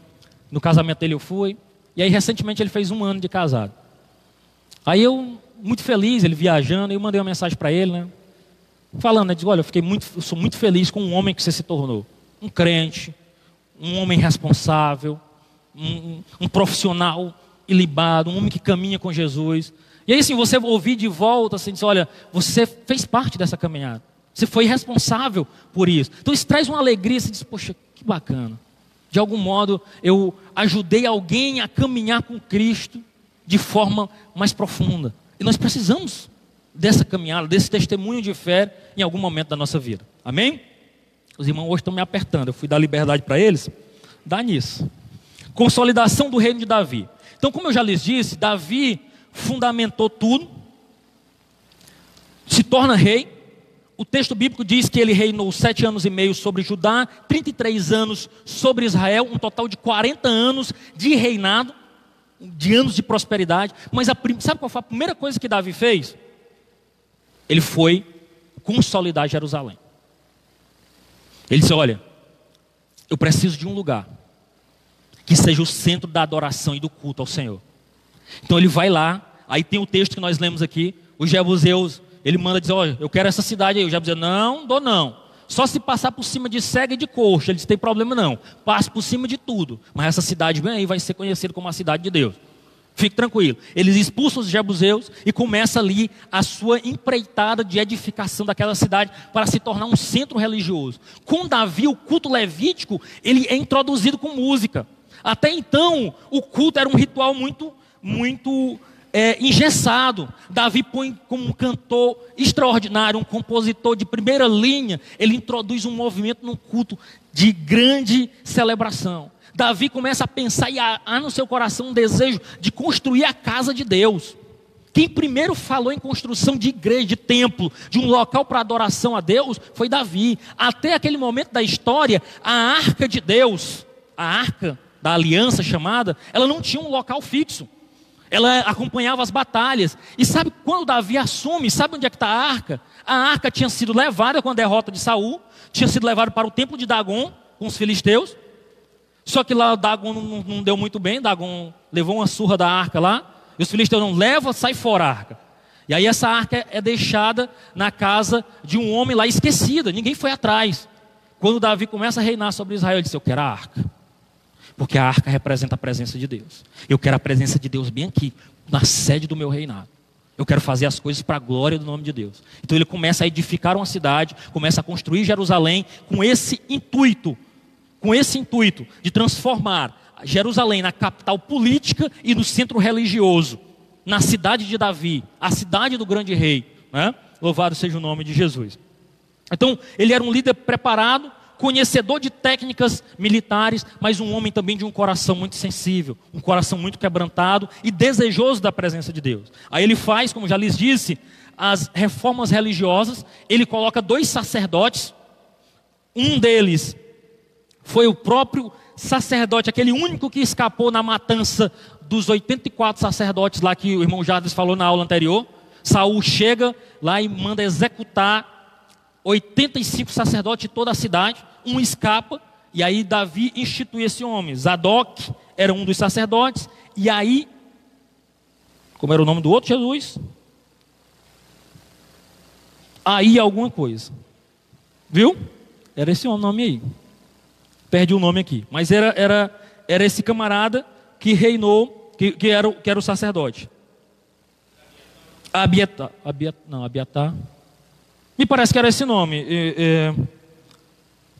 No casamento dele eu fui, e aí recentemente ele fez um ano de casado. Aí eu muito feliz, ele viajando, eu mandei uma mensagem para ele, né? Falando, né? Diz, olha, eu fiquei muito, eu sou muito feliz com o homem que você se tornou. Um crente, um homem responsável, um, um profissional ilibado, um homem que caminha com Jesus. E aí, assim, você ouvir de volta, assim, diz, olha, você fez parte dessa caminhada. Você foi responsável por isso. Então isso traz uma alegria, você diz, poxa, que bacana. De algum modo, eu ajudei alguém a caminhar com Cristo de forma mais profunda. E nós precisamos dessa caminhada, desse testemunho de fé em algum momento da nossa vida. Amém? Os irmãos hoje estão me apertando. Eu fui dar liberdade para eles. Dá nisso. Consolidação do reino de Davi. Então, como eu já lhes disse, Davi fundamentou tudo, se torna rei. O texto bíblico diz que ele reinou sete anos e meio sobre Judá, 33 anos sobre Israel, um total de 40 anos de reinado, de anos de prosperidade. Mas a, sabe qual foi a primeira coisa que Davi fez? Ele foi consolidar Jerusalém. Ele disse: Olha, eu preciso de um lugar que seja o centro da adoração e do culto ao Senhor. Então ele vai lá, aí tem o texto que nós lemos aqui, os Jebuseus, ele manda dizer, olha, eu quero essa cidade aí. O Jebuseu, não, dou não. Só se passar por cima de cega e de coxa, ele disse, tem problema não. Passe por cima de tudo. Mas essa cidade bem aí vai ser conhecida como a cidade de Deus. Fique tranquilo. Eles expulsam os jebuseus e começa ali a sua empreitada de edificação daquela cidade para se tornar um centro religioso. Com Davi, o culto levítico, ele é introduzido com música. Até então, o culto era um ritual muito, muito é, engessado. Davi põe como um cantor extraordinário, um compositor de primeira linha. Ele introduz um movimento num culto de grande celebração. Davi começa a pensar e há, há no seu coração um desejo de construir a casa de Deus. Quem primeiro falou em construção de igreja, de templo, de um local para adoração a Deus, foi Davi. Até aquele momento da história, a arca de Deus, a arca da aliança chamada, ela não tinha um local fixo. Ela acompanhava as batalhas. E sabe quando Davi assume, sabe onde é que está a arca? A arca tinha sido levada com a derrota de Saul, tinha sido levada para o templo de Dagon com os filisteus. Só que lá Dagon não, não deu muito bem, Dagon levou uma surra da arca lá, e os filisteus não leva, sai fora a arca. E aí essa arca é deixada na casa de um homem lá esquecida, ninguém foi atrás. Quando Davi começa a reinar sobre Israel, ele disse: Eu quero a arca. Porque a arca representa a presença de Deus. Eu quero a presença de Deus bem aqui, na sede do meu reinado. Eu quero fazer as coisas para a glória do nome de Deus. Então ele começa a edificar uma cidade, começa a construir Jerusalém com esse intuito com esse intuito de transformar Jerusalém na capital política e no centro religioso, na cidade de Davi, a cidade do grande rei. Né? Louvado seja o nome de Jesus. Então, ele era um líder preparado, conhecedor de técnicas militares, mas um homem também de um coração muito sensível, um coração muito quebrantado e desejoso da presença de Deus. Aí ele faz, como já lhes disse, as reformas religiosas, ele coloca dois sacerdotes, um deles foi o próprio sacerdote, aquele único que escapou na matança dos 84 sacerdotes lá que o irmão Jardim falou na aula anterior. Saul chega lá e manda executar 85 sacerdotes de toda a cidade, um escapa, e aí Davi institui esse homem. Zadok era um dos sacerdotes, e aí, como era o nome do outro Jesus? Aí alguma coisa. Viu? Era esse nome aí. Perdi o nome aqui. Mas era, era, era esse camarada que reinou, que, que, era, que era o sacerdote. Abiatar. Abiatar não, Abiatar. Me parece que era esse nome. É, é,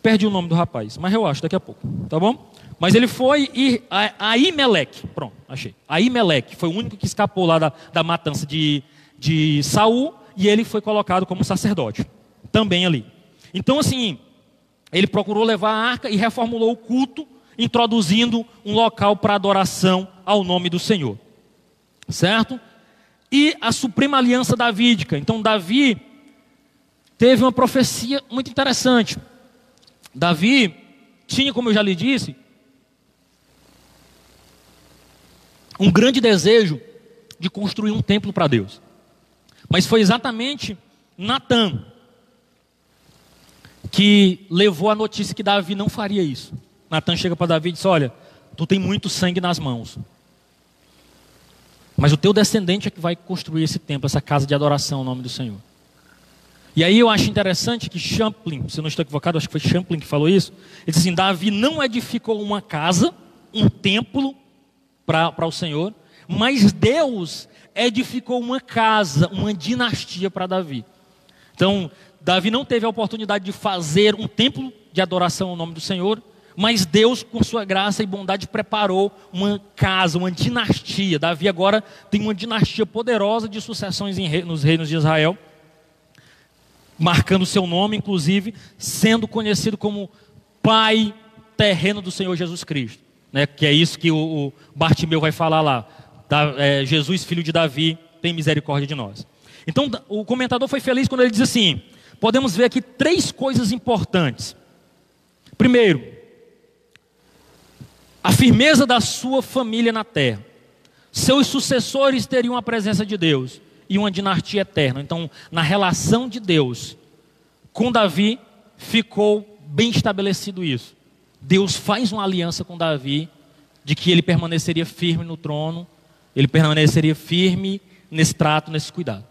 perdi o nome do rapaz, mas eu acho daqui a pouco, tá bom? Mas ele foi e Aimeleque, pronto, achei. Aimeleque foi o único que escapou lá da, da matança de, de Saul e ele foi colocado como sacerdote, também ali. Então assim, ele procurou levar a arca e reformulou o culto, introduzindo um local para adoração ao nome do Senhor. Certo? E a suprema aliança davídica. Então, Davi teve uma profecia muito interessante. Davi tinha, como eu já lhe disse, um grande desejo de construir um templo para Deus. Mas foi exatamente Natan, que levou a notícia que Davi não faria isso. Natan chega para Davi e diz: Olha, tu tem muito sangue nas mãos. Mas o teu descendente é que vai construir esse templo, essa casa de adoração, em nome do Senhor. E aí eu acho interessante que Champlin, se não estou equivocado, acho que foi Champlin que falou isso. Ele disse assim: Davi não edificou uma casa, um templo para o Senhor, mas Deus edificou uma casa, uma dinastia para Davi. Então, Davi não teve a oportunidade de fazer um templo de adoração ao nome do Senhor, mas Deus, com sua graça e bondade, preparou uma casa, uma dinastia. Davi agora tem uma dinastia poderosa de sucessões nos reinos de Israel, marcando seu nome, inclusive, sendo conhecido como pai terreno do Senhor Jesus Cristo. né, que é isso que o, o Bartimeu vai falar lá. Da, é, Jesus, filho de Davi, tem misericórdia de nós. Então, o comentador foi feliz quando ele diz assim: podemos ver aqui três coisas importantes. Primeiro, a firmeza da sua família na terra. Seus sucessores teriam a presença de Deus e uma dinastia eterna. Então, na relação de Deus com Davi, ficou bem estabelecido isso. Deus faz uma aliança com Davi de que ele permaneceria firme no trono, ele permaneceria firme nesse trato, nesse cuidado.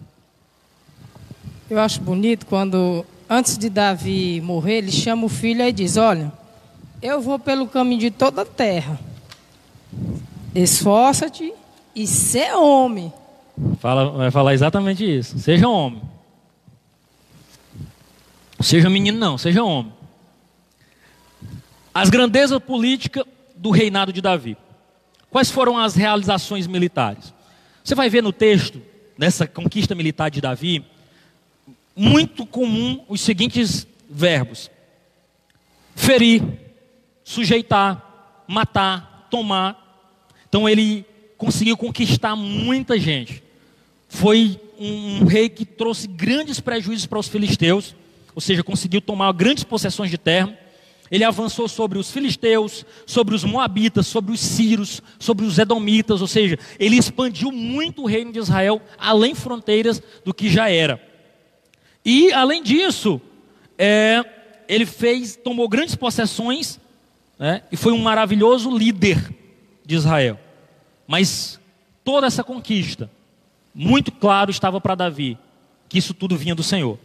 Eu acho bonito quando, antes de Davi morrer, ele chama o filho e diz: Olha, eu vou pelo caminho de toda a terra. Esforça-te e ser homem.
Fala, vai falar exatamente isso. Seja homem. Seja menino, não, seja homem. As grandezas políticas do reinado de Davi. Quais foram as realizações militares? Você vai ver no texto, nessa conquista militar de Davi, muito comum os seguintes verbos: ferir, sujeitar, matar, tomar. Então ele conseguiu conquistar muita gente. Foi um, rei que trouxe grandes prejuízos para os filisteus, ou seja, conseguiu tomar grandes possessões de terra. Ele avançou sobre os filisteus, sobre os moabitas, sobre os sírios, sobre os edomitas, ou seja, ele expandiu muito o reino de Israel além fronteiras do que já era. E além disso, é, ele fez, tomou grandes possessões né, e foi um maravilhoso líder de Israel. Mas toda essa conquista, muito claro estava para Davi que isso tudo vinha do Senhor.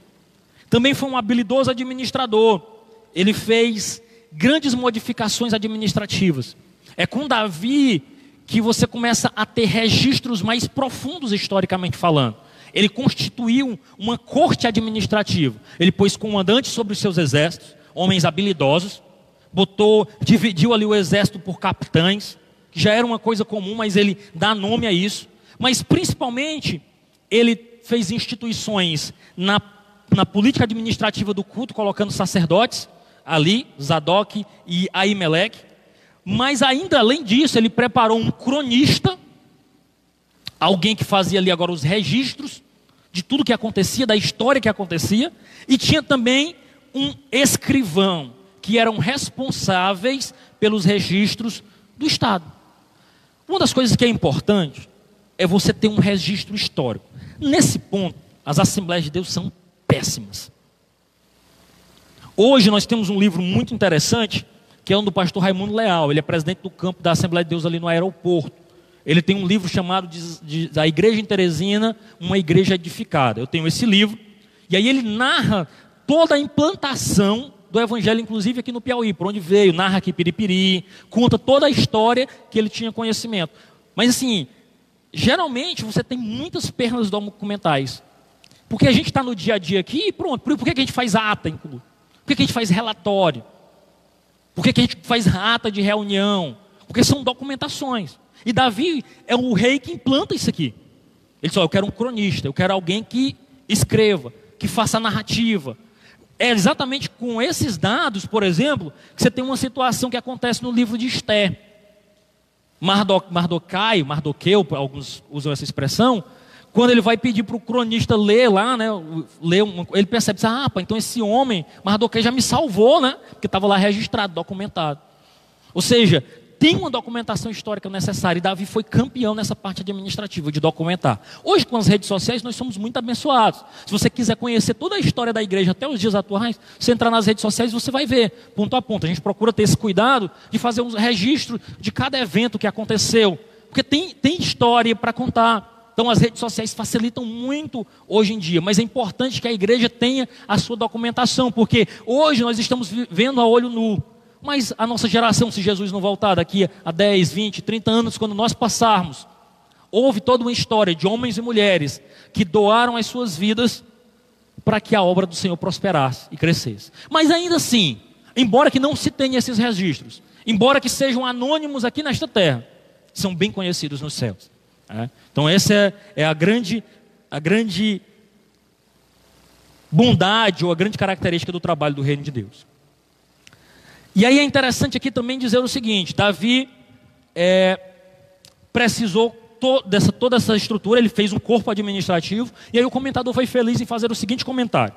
Também foi um habilidoso administrador. Ele fez grandes modificações administrativas. É com Davi que você começa a ter registros mais profundos historicamente falando. Ele constituiu uma corte administrativa. Ele pôs comandantes sobre os seus exércitos, homens habilidosos, botou, dividiu ali o exército por capitães, que já era uma coisa comum, mas ele dá nome a isso. Mas principalmente, ele fez instituições na, na política administrativa do culto, colocando sacerdotes ali, Zadok e Ahimelech. Mas ainda além disso, ele preparou um cronista, alguém que fazia ali agora os registros de tudo que acontecia, da história que acontecia, e tinha também um escrivão, que eram responsáveis pelos registros do Estado. Uma das coisas que é importante é você ter um registro histórico. Nesse ponto, as Assembleias de Deus são péssimas. Hoje nós temos um livro muito interessante, que é um do pastor Raimundo Leal. Ele é presidente do campo da Assembleia de Deus ali no aeroporto. Ele tem um livro chamado de, de, da Igreja em Teresina, uma igreja edificada. Eu tenho esse livro. E aí ele narra toda a implantação do evangelho, inclusive aqui no Piauí, por onde veio, narra aqui Piripiri, conta toda a história que ele tinha conhecimento. Mas assim, geralmente você tem muitas pernas documentais. Porque a gente está no dia a dia aqui e pronto. Por, que, a gente faz ata em Por que, a gente faz relatório? Por que, a gente faz ata de reunião? Porque são documentações. E Davi é o rei que implanta isso aqui. Ele disse: Eu quero um cronista, eu quero alguém que escreva, que faça narrativa, é exatamente com esses dados, por exemplo, que você tem uma situação que acontece no livro de Esté. Mardoc, Mardocai, Mardoqueu, alguns usam essa expressão, quando ele vai pedir para o cronista ler lá, né, ler uma, ele percebe, ah, pá, então esse homem, Mardoqueu já me salvou, né, porque estava lá registrado, documentado. Ou seja, tem uma documentação histórica necessária. E Davi foi campeão nessa parte administrativa, de documentar. Hoje, com as redes sociais, nós somos muito abençoados. Se você quiser conhecer toda a história da igreja até os dias atuais, você entrar nas redes sociais você vai ver, ponto a ponto. A gente procura ter esse cuidado de fazer um registro de cada evento que aconteceu. Porque tem, tem história para contar. Então as redes sociais facilitam muito hoje em dia, mas é importante que a igreja tenha a sua documentação, porque hoje nós estamos vivendo a olho nu. Mas a nossa geração, se Jesus não voltar daqui a 10, 20, 30 anos, quando nós passarmos, houve toda uma história de homens e mulheres que doaram as suas vidas para que a obra do Senhor prosperasse e crescesse. Mas ainda assim, embora que não se tenha esses registros, embora que sejam anônimos aqui nesta terra, são bem conhecidos nos céus. É? Então essa é, é a grande, a grande bondade ou a grande característica do trabalho do reino de Deus. E aí é interessante aqui também dizer o seguinte: Davi é, precisou to, dessa, toda essa estrutura, ele fez um corpo administrativo, e aí o comentador foi feliz em fazer o seguinte comentário: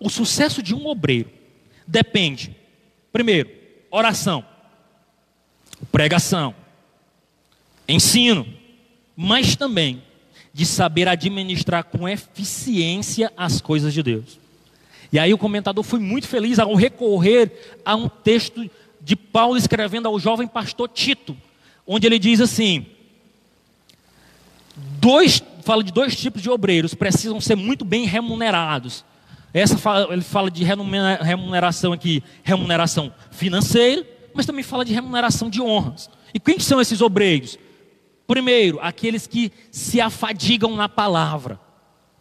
o sucesso de um obreiro depende, primeiro, oração, pregação, ensino, mas também de saber administrar com eficiência as coisas de Deus. E aí o comentador foi muito feliz ao recorrer a um texto de Paulo escrevendo ao jovem pastor Tito, onde ele diz assim: dois, fala de dois tipos de obreiros precisam ser muito bem remunerados. Essa fala, ele fala de remuneração aqui, remuneração financeira, mas também fala de remuneração de honras. E quem são esses obreiros? Primeiro, aqueles que se afadigam na palavra.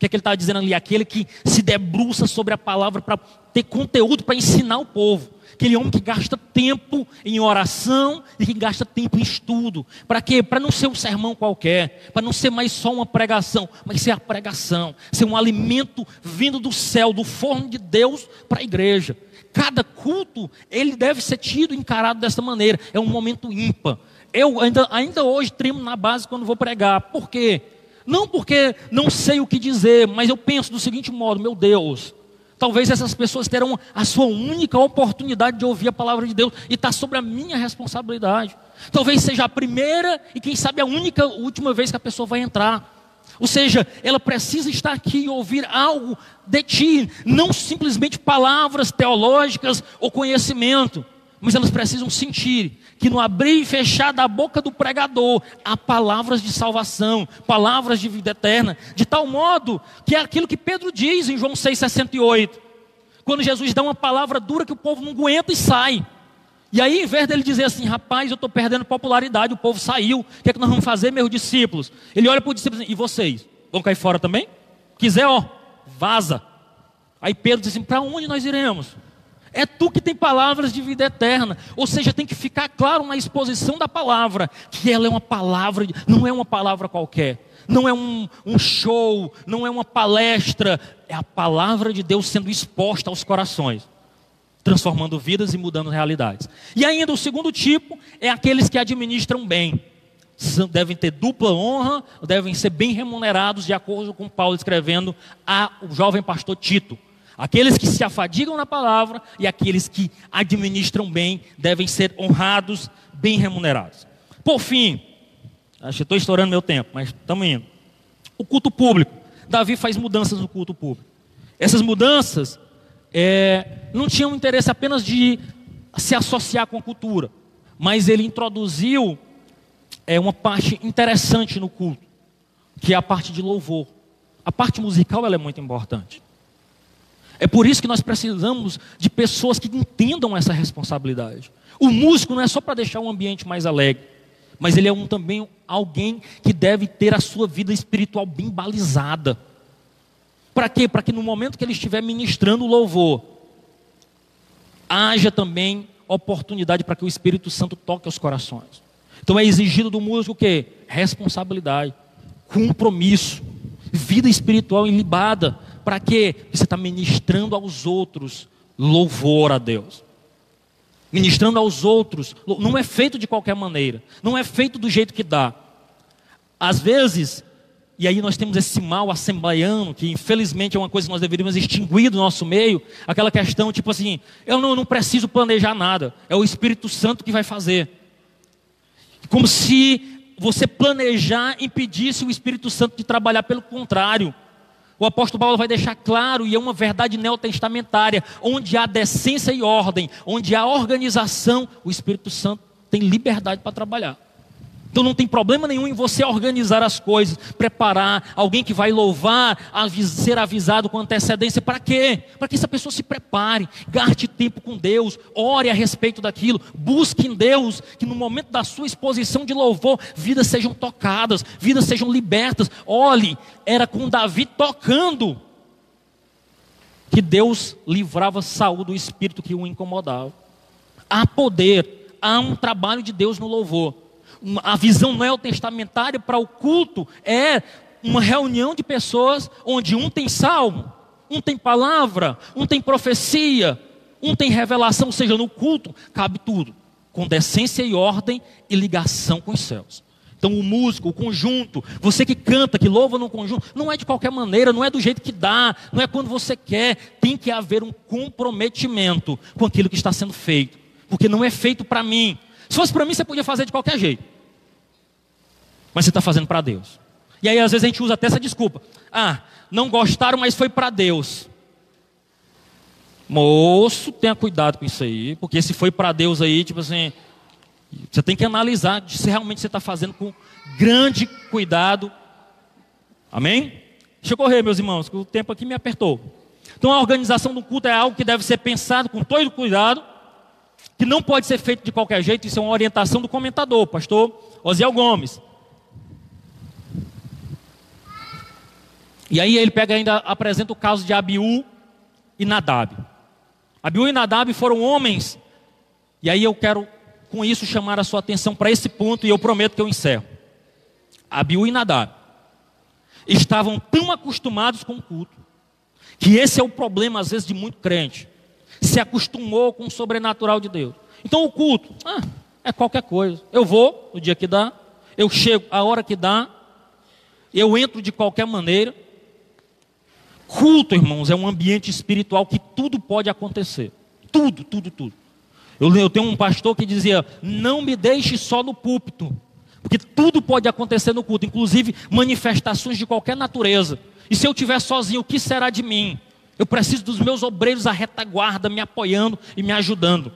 Que, é que ele está dizendo ali? Aquele que se debruça sobre a palavra para ter conteúdo para ensinar o povo. Aquele homem que gasta tempo em oração e que gasta tempo em estudo. Para quê? Para não ser um sermão qualquer, para não ser mais só uma pregação, mas ser a pregação, ser um alimento vindo do céu, do forno de Deus para a igreja. Cada culto, ele deve ser tido, encarado dessa maneira. É um momento ímpar. Eu ainda, ainda hoje tremo na base quando vou pregar. Por quê? Não porque não sei o que dizer, mas eu penso do seguinte modo: meu Deus, Talvez essas pessoas terão a sua única oportunidade de ouvir a palavra de Deus e está sobre a minha responsabilidade. Talvez seja a primeira e quem sabe a única, última vez que a pessoa vai entrar. Ou seja, ela precisa estar aqui e ouvir algo de ti, não simplesmente palavras teológicas ou conhecimento, mas elas precisam sentir que no abrir e fechar da boca do pregador há palavras de salvação, palavras de vida eterna, de tal modo que é aquilo que Pedro diz em João 6,68, quando Jesus dá uma palavra dura que o povo não aguenta e sai. E aí, em vez dele dizer assim, rapaz, eu estou perdendo popularidade, o povo saiu, o que é que nós vamos fazer, meus discípulos? Ele olha para os discípulos e vocês? Vão cair fora também? Quiser, ó, vaza. Aí Pedro diz assim: para onde nós iremos? É tu que tem palavras de vida eterna. Ou seja, tem que ficar claro na exposição da palavra que ela é uma palavra, não é uma palavra qualquer, não é um, um show, não é uma palestra, é a palavra de Deus sendo exposta aos corações, transformando vidas e mudando realidades. E ainda o segundo tipo é aqueles que administram bem. Devem ter dupla honra, devem ser bem remunerados, de acordo com Paulo escrevendo ao jovem pastor Tito. Aqueles que se afadigam na palavra e aqueles que administram bem devem ser honrados, bem remunerados. Por fim, acho que estou estourando meu tempo, mas estamos indo. O culto público. Davi faz mudanças no culto público. Essas mudanças é, não tinham interesse apenas de se associar com a cultura, mas ele introduziu é, uma parte interessante no culto, que é a parte de louvor. A parte musical ela é muito importante. É por isso que nós precisamos de pessoas que entendam essa responsabilidade. O músico não é só para deixar o ambiente mais alegre, mas ele é um, também alguém que deve ter a sua vida espiritual bem balizada. Para quê? Para que no momento que ele estiver ministrando o louvor, haja também oportunidade para que o Espírito Santo toque os corações. Então é exigido do músico o quê? Responsabilidade, compromisso, vida espiritual ilibada para quê? Você está ministrando aos outros louvor a Deus. Ministrando aos outros, não é feito de qualquer maneira, não é feito do jeito que dá. Às vezes, e aí nós temos esse mal assembleiano, que infelizmente é uma coisa que nós deveríamos extinguir do nosso meio, aquela questão tipo assim, eu não, não preciso planejar nada, é o Espírito Santo que vai fazer. Como se você planejar impedisse o Espírito Santo de trabalhar, pelo contrário. O apóstolo Paulo vai deixar claro, e é uma verdade neotestamentária, onde há decência e ordem, onde há organização, o Espírito Santo tem liberdade para trabalhar. Então não tem problema nenhum em você organizar as coisas, preparar alguém que vai louvar, ser avisado com antecedência. Para quê? Para que essa pessoa se prepare, gaste tempo com Deus, ore a respeito daquilo, busque em Deus que no momento da sua exposição de louvor, vidas sejam tocadas, vidas sejam libertas. Olhe, era com Davi tocando que Deus livrava Saul do espírito que o incomodava. Há poder, há um trabalho de Deus no louvor a visão neotestamentária para o culto é uma reunião de pessoas onde um tem salmo, um tem palavra, um tem profecia, um tem revelação, ou seja, no culto cabe tudo. com decência e ordem e ligação com os céus. Então, o músico, o conjunto, você que canta, que louva no conjunto, não é de qualquer maneira, não é do jeito que dá, não é quando você quer. Tem que haver um comprometimento com aquilo que está sendo feito, porque não é feito para mim. Se fosse para mim, você podia fazer de qualquer jeito, mas você está fazendo para Deus. E aí, às vezes, a gente usa até essa desculpa: ah, não gostaram, mas foi para Deus. Moço, tenha cuidado com isso aí, porque se foi para Deus aí, tipo assim, você tem que analisar se realmente você está fazendo com grande cuidado. Amém? Deixa eu correr, meus irmãos, que o tempo aqui me apertou. Então a organização do culto é algo que deve ser pensado com todo cuidado, que não pode ser feito de qualquer jeito, isso é uma orientação do comentador, pastor Osiel Gomes. E aí ele pega ainda, apresenta o caso de Abiú e Nadab. Abiú e Nadab foram homens, e aí eu quero com isso chamar a sua atenção para esse ponto e eu prometo que eu encerro. Abiú e Nadab estavam tão acostumados com o culto, que esse é o problema às vezes de muito crente. Se acostumou com o sobrenatural de Deus. Então o culto, ah, é qualquer coisa. Eu vou no dia que dá, eu chego a hora que dá, eu entro de qualquer maneira. Culto, irmãos, é um ambiente espiritual que tudo pode acontecer. Tudo, tudo, tudo. Eu, eu tenho um pastor que dizia: não me deixe só no púlpito, porque tudo pode acontecer no culto, inclusive manifestações de qualquer natureza. E se eu estiver sozinho, o que será de mim? Eu preciso dos meus obreiros à retaguarda, me apoiando e me ajudando.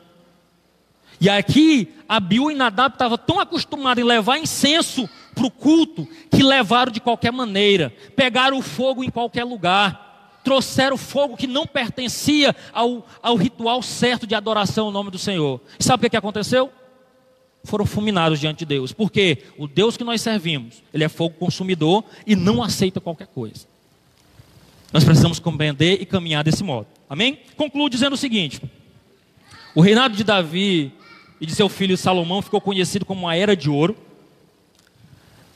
E aqui, Abiú e Nadab estavam tão acostumados em levar incenso para o culto, que levaram de qualquer maneira, pegaram o fogo em qualquer lugar trouxeram fogo que não pertencia ao, ao ritual certo de adoração ao nome do Senhor. E sabe o que, que aconteceu? Foram fulminados diante de Deus. Porque o Deus que nós servimos, ele é fogo consumidor e não aceita qualquer coisa. Nós precisamos compreender e caminhar desse modo. Amém? Concluo dizendo o seguinte: o reinado de Davi e de seu filho Salomão ficou conhecido como a Era de Ouro.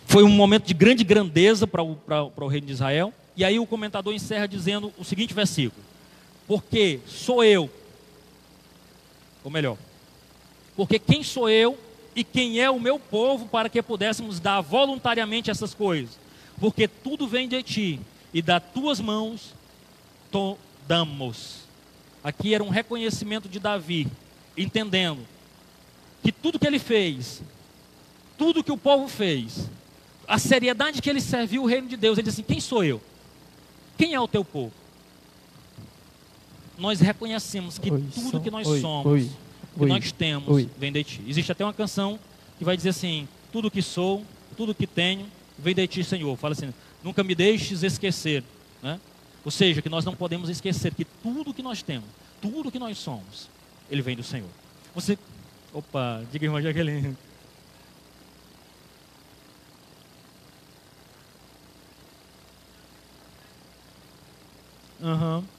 Foi um momento de grande grandeza para o, para, para o reino de Israel. E aí o comentador encerra dizendo o seguinte versículo: Porque sou eu, ou melhor, porque quem sou eu e quem é o meu povo para que pudéssemos dar voluntariamente essas coisas? Porque tudo vem de ti e das tuas mãos damos. Aqui era um reconhecimento de Davi, entendendo que tudo que ele fez, tudo que o povo fez, a seriedade que ele serviu o reino de Deus, ele disse assim: Quem sou eu? Quem é o teu povo? Nós reconhecemos que oi, tudo que nós oi, somos, oi, que nós temos, vem de ti. Existe até uma canção que vai dizer assim: Tudo que sou, tudo que tenho, vem de ti, Senhor. Fala assim: Nunca me deixes esquecer. Né? Ou seja, que nós não podemos esquecer que tudo que nós temos, tudo que nós somos, ele vem do Senhor. Você. Opa, diga irmã Jaqueline. Uhum.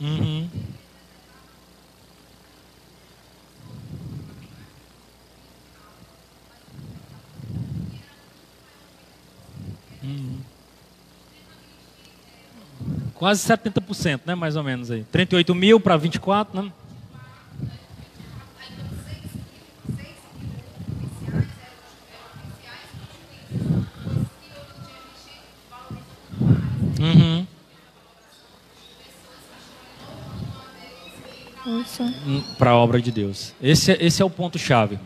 Uhum. Uhum. Quase 70%, né? Mais ou menos aí. 38 mil para 24, né? Para a obra de Deus. Esse, é, esse é o ponto-chave.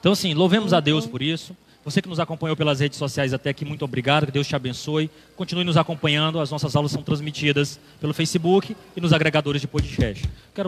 Então, assim, louvemos a Deus por isso. Você que nos acompanhou pelas redes sociais até aqui, muito obrigado, que Deus te abençoe. Continue nos acompanhando, as nossas aulas são transmitidas pelo Facebook e nos agregadores de podcast. Quero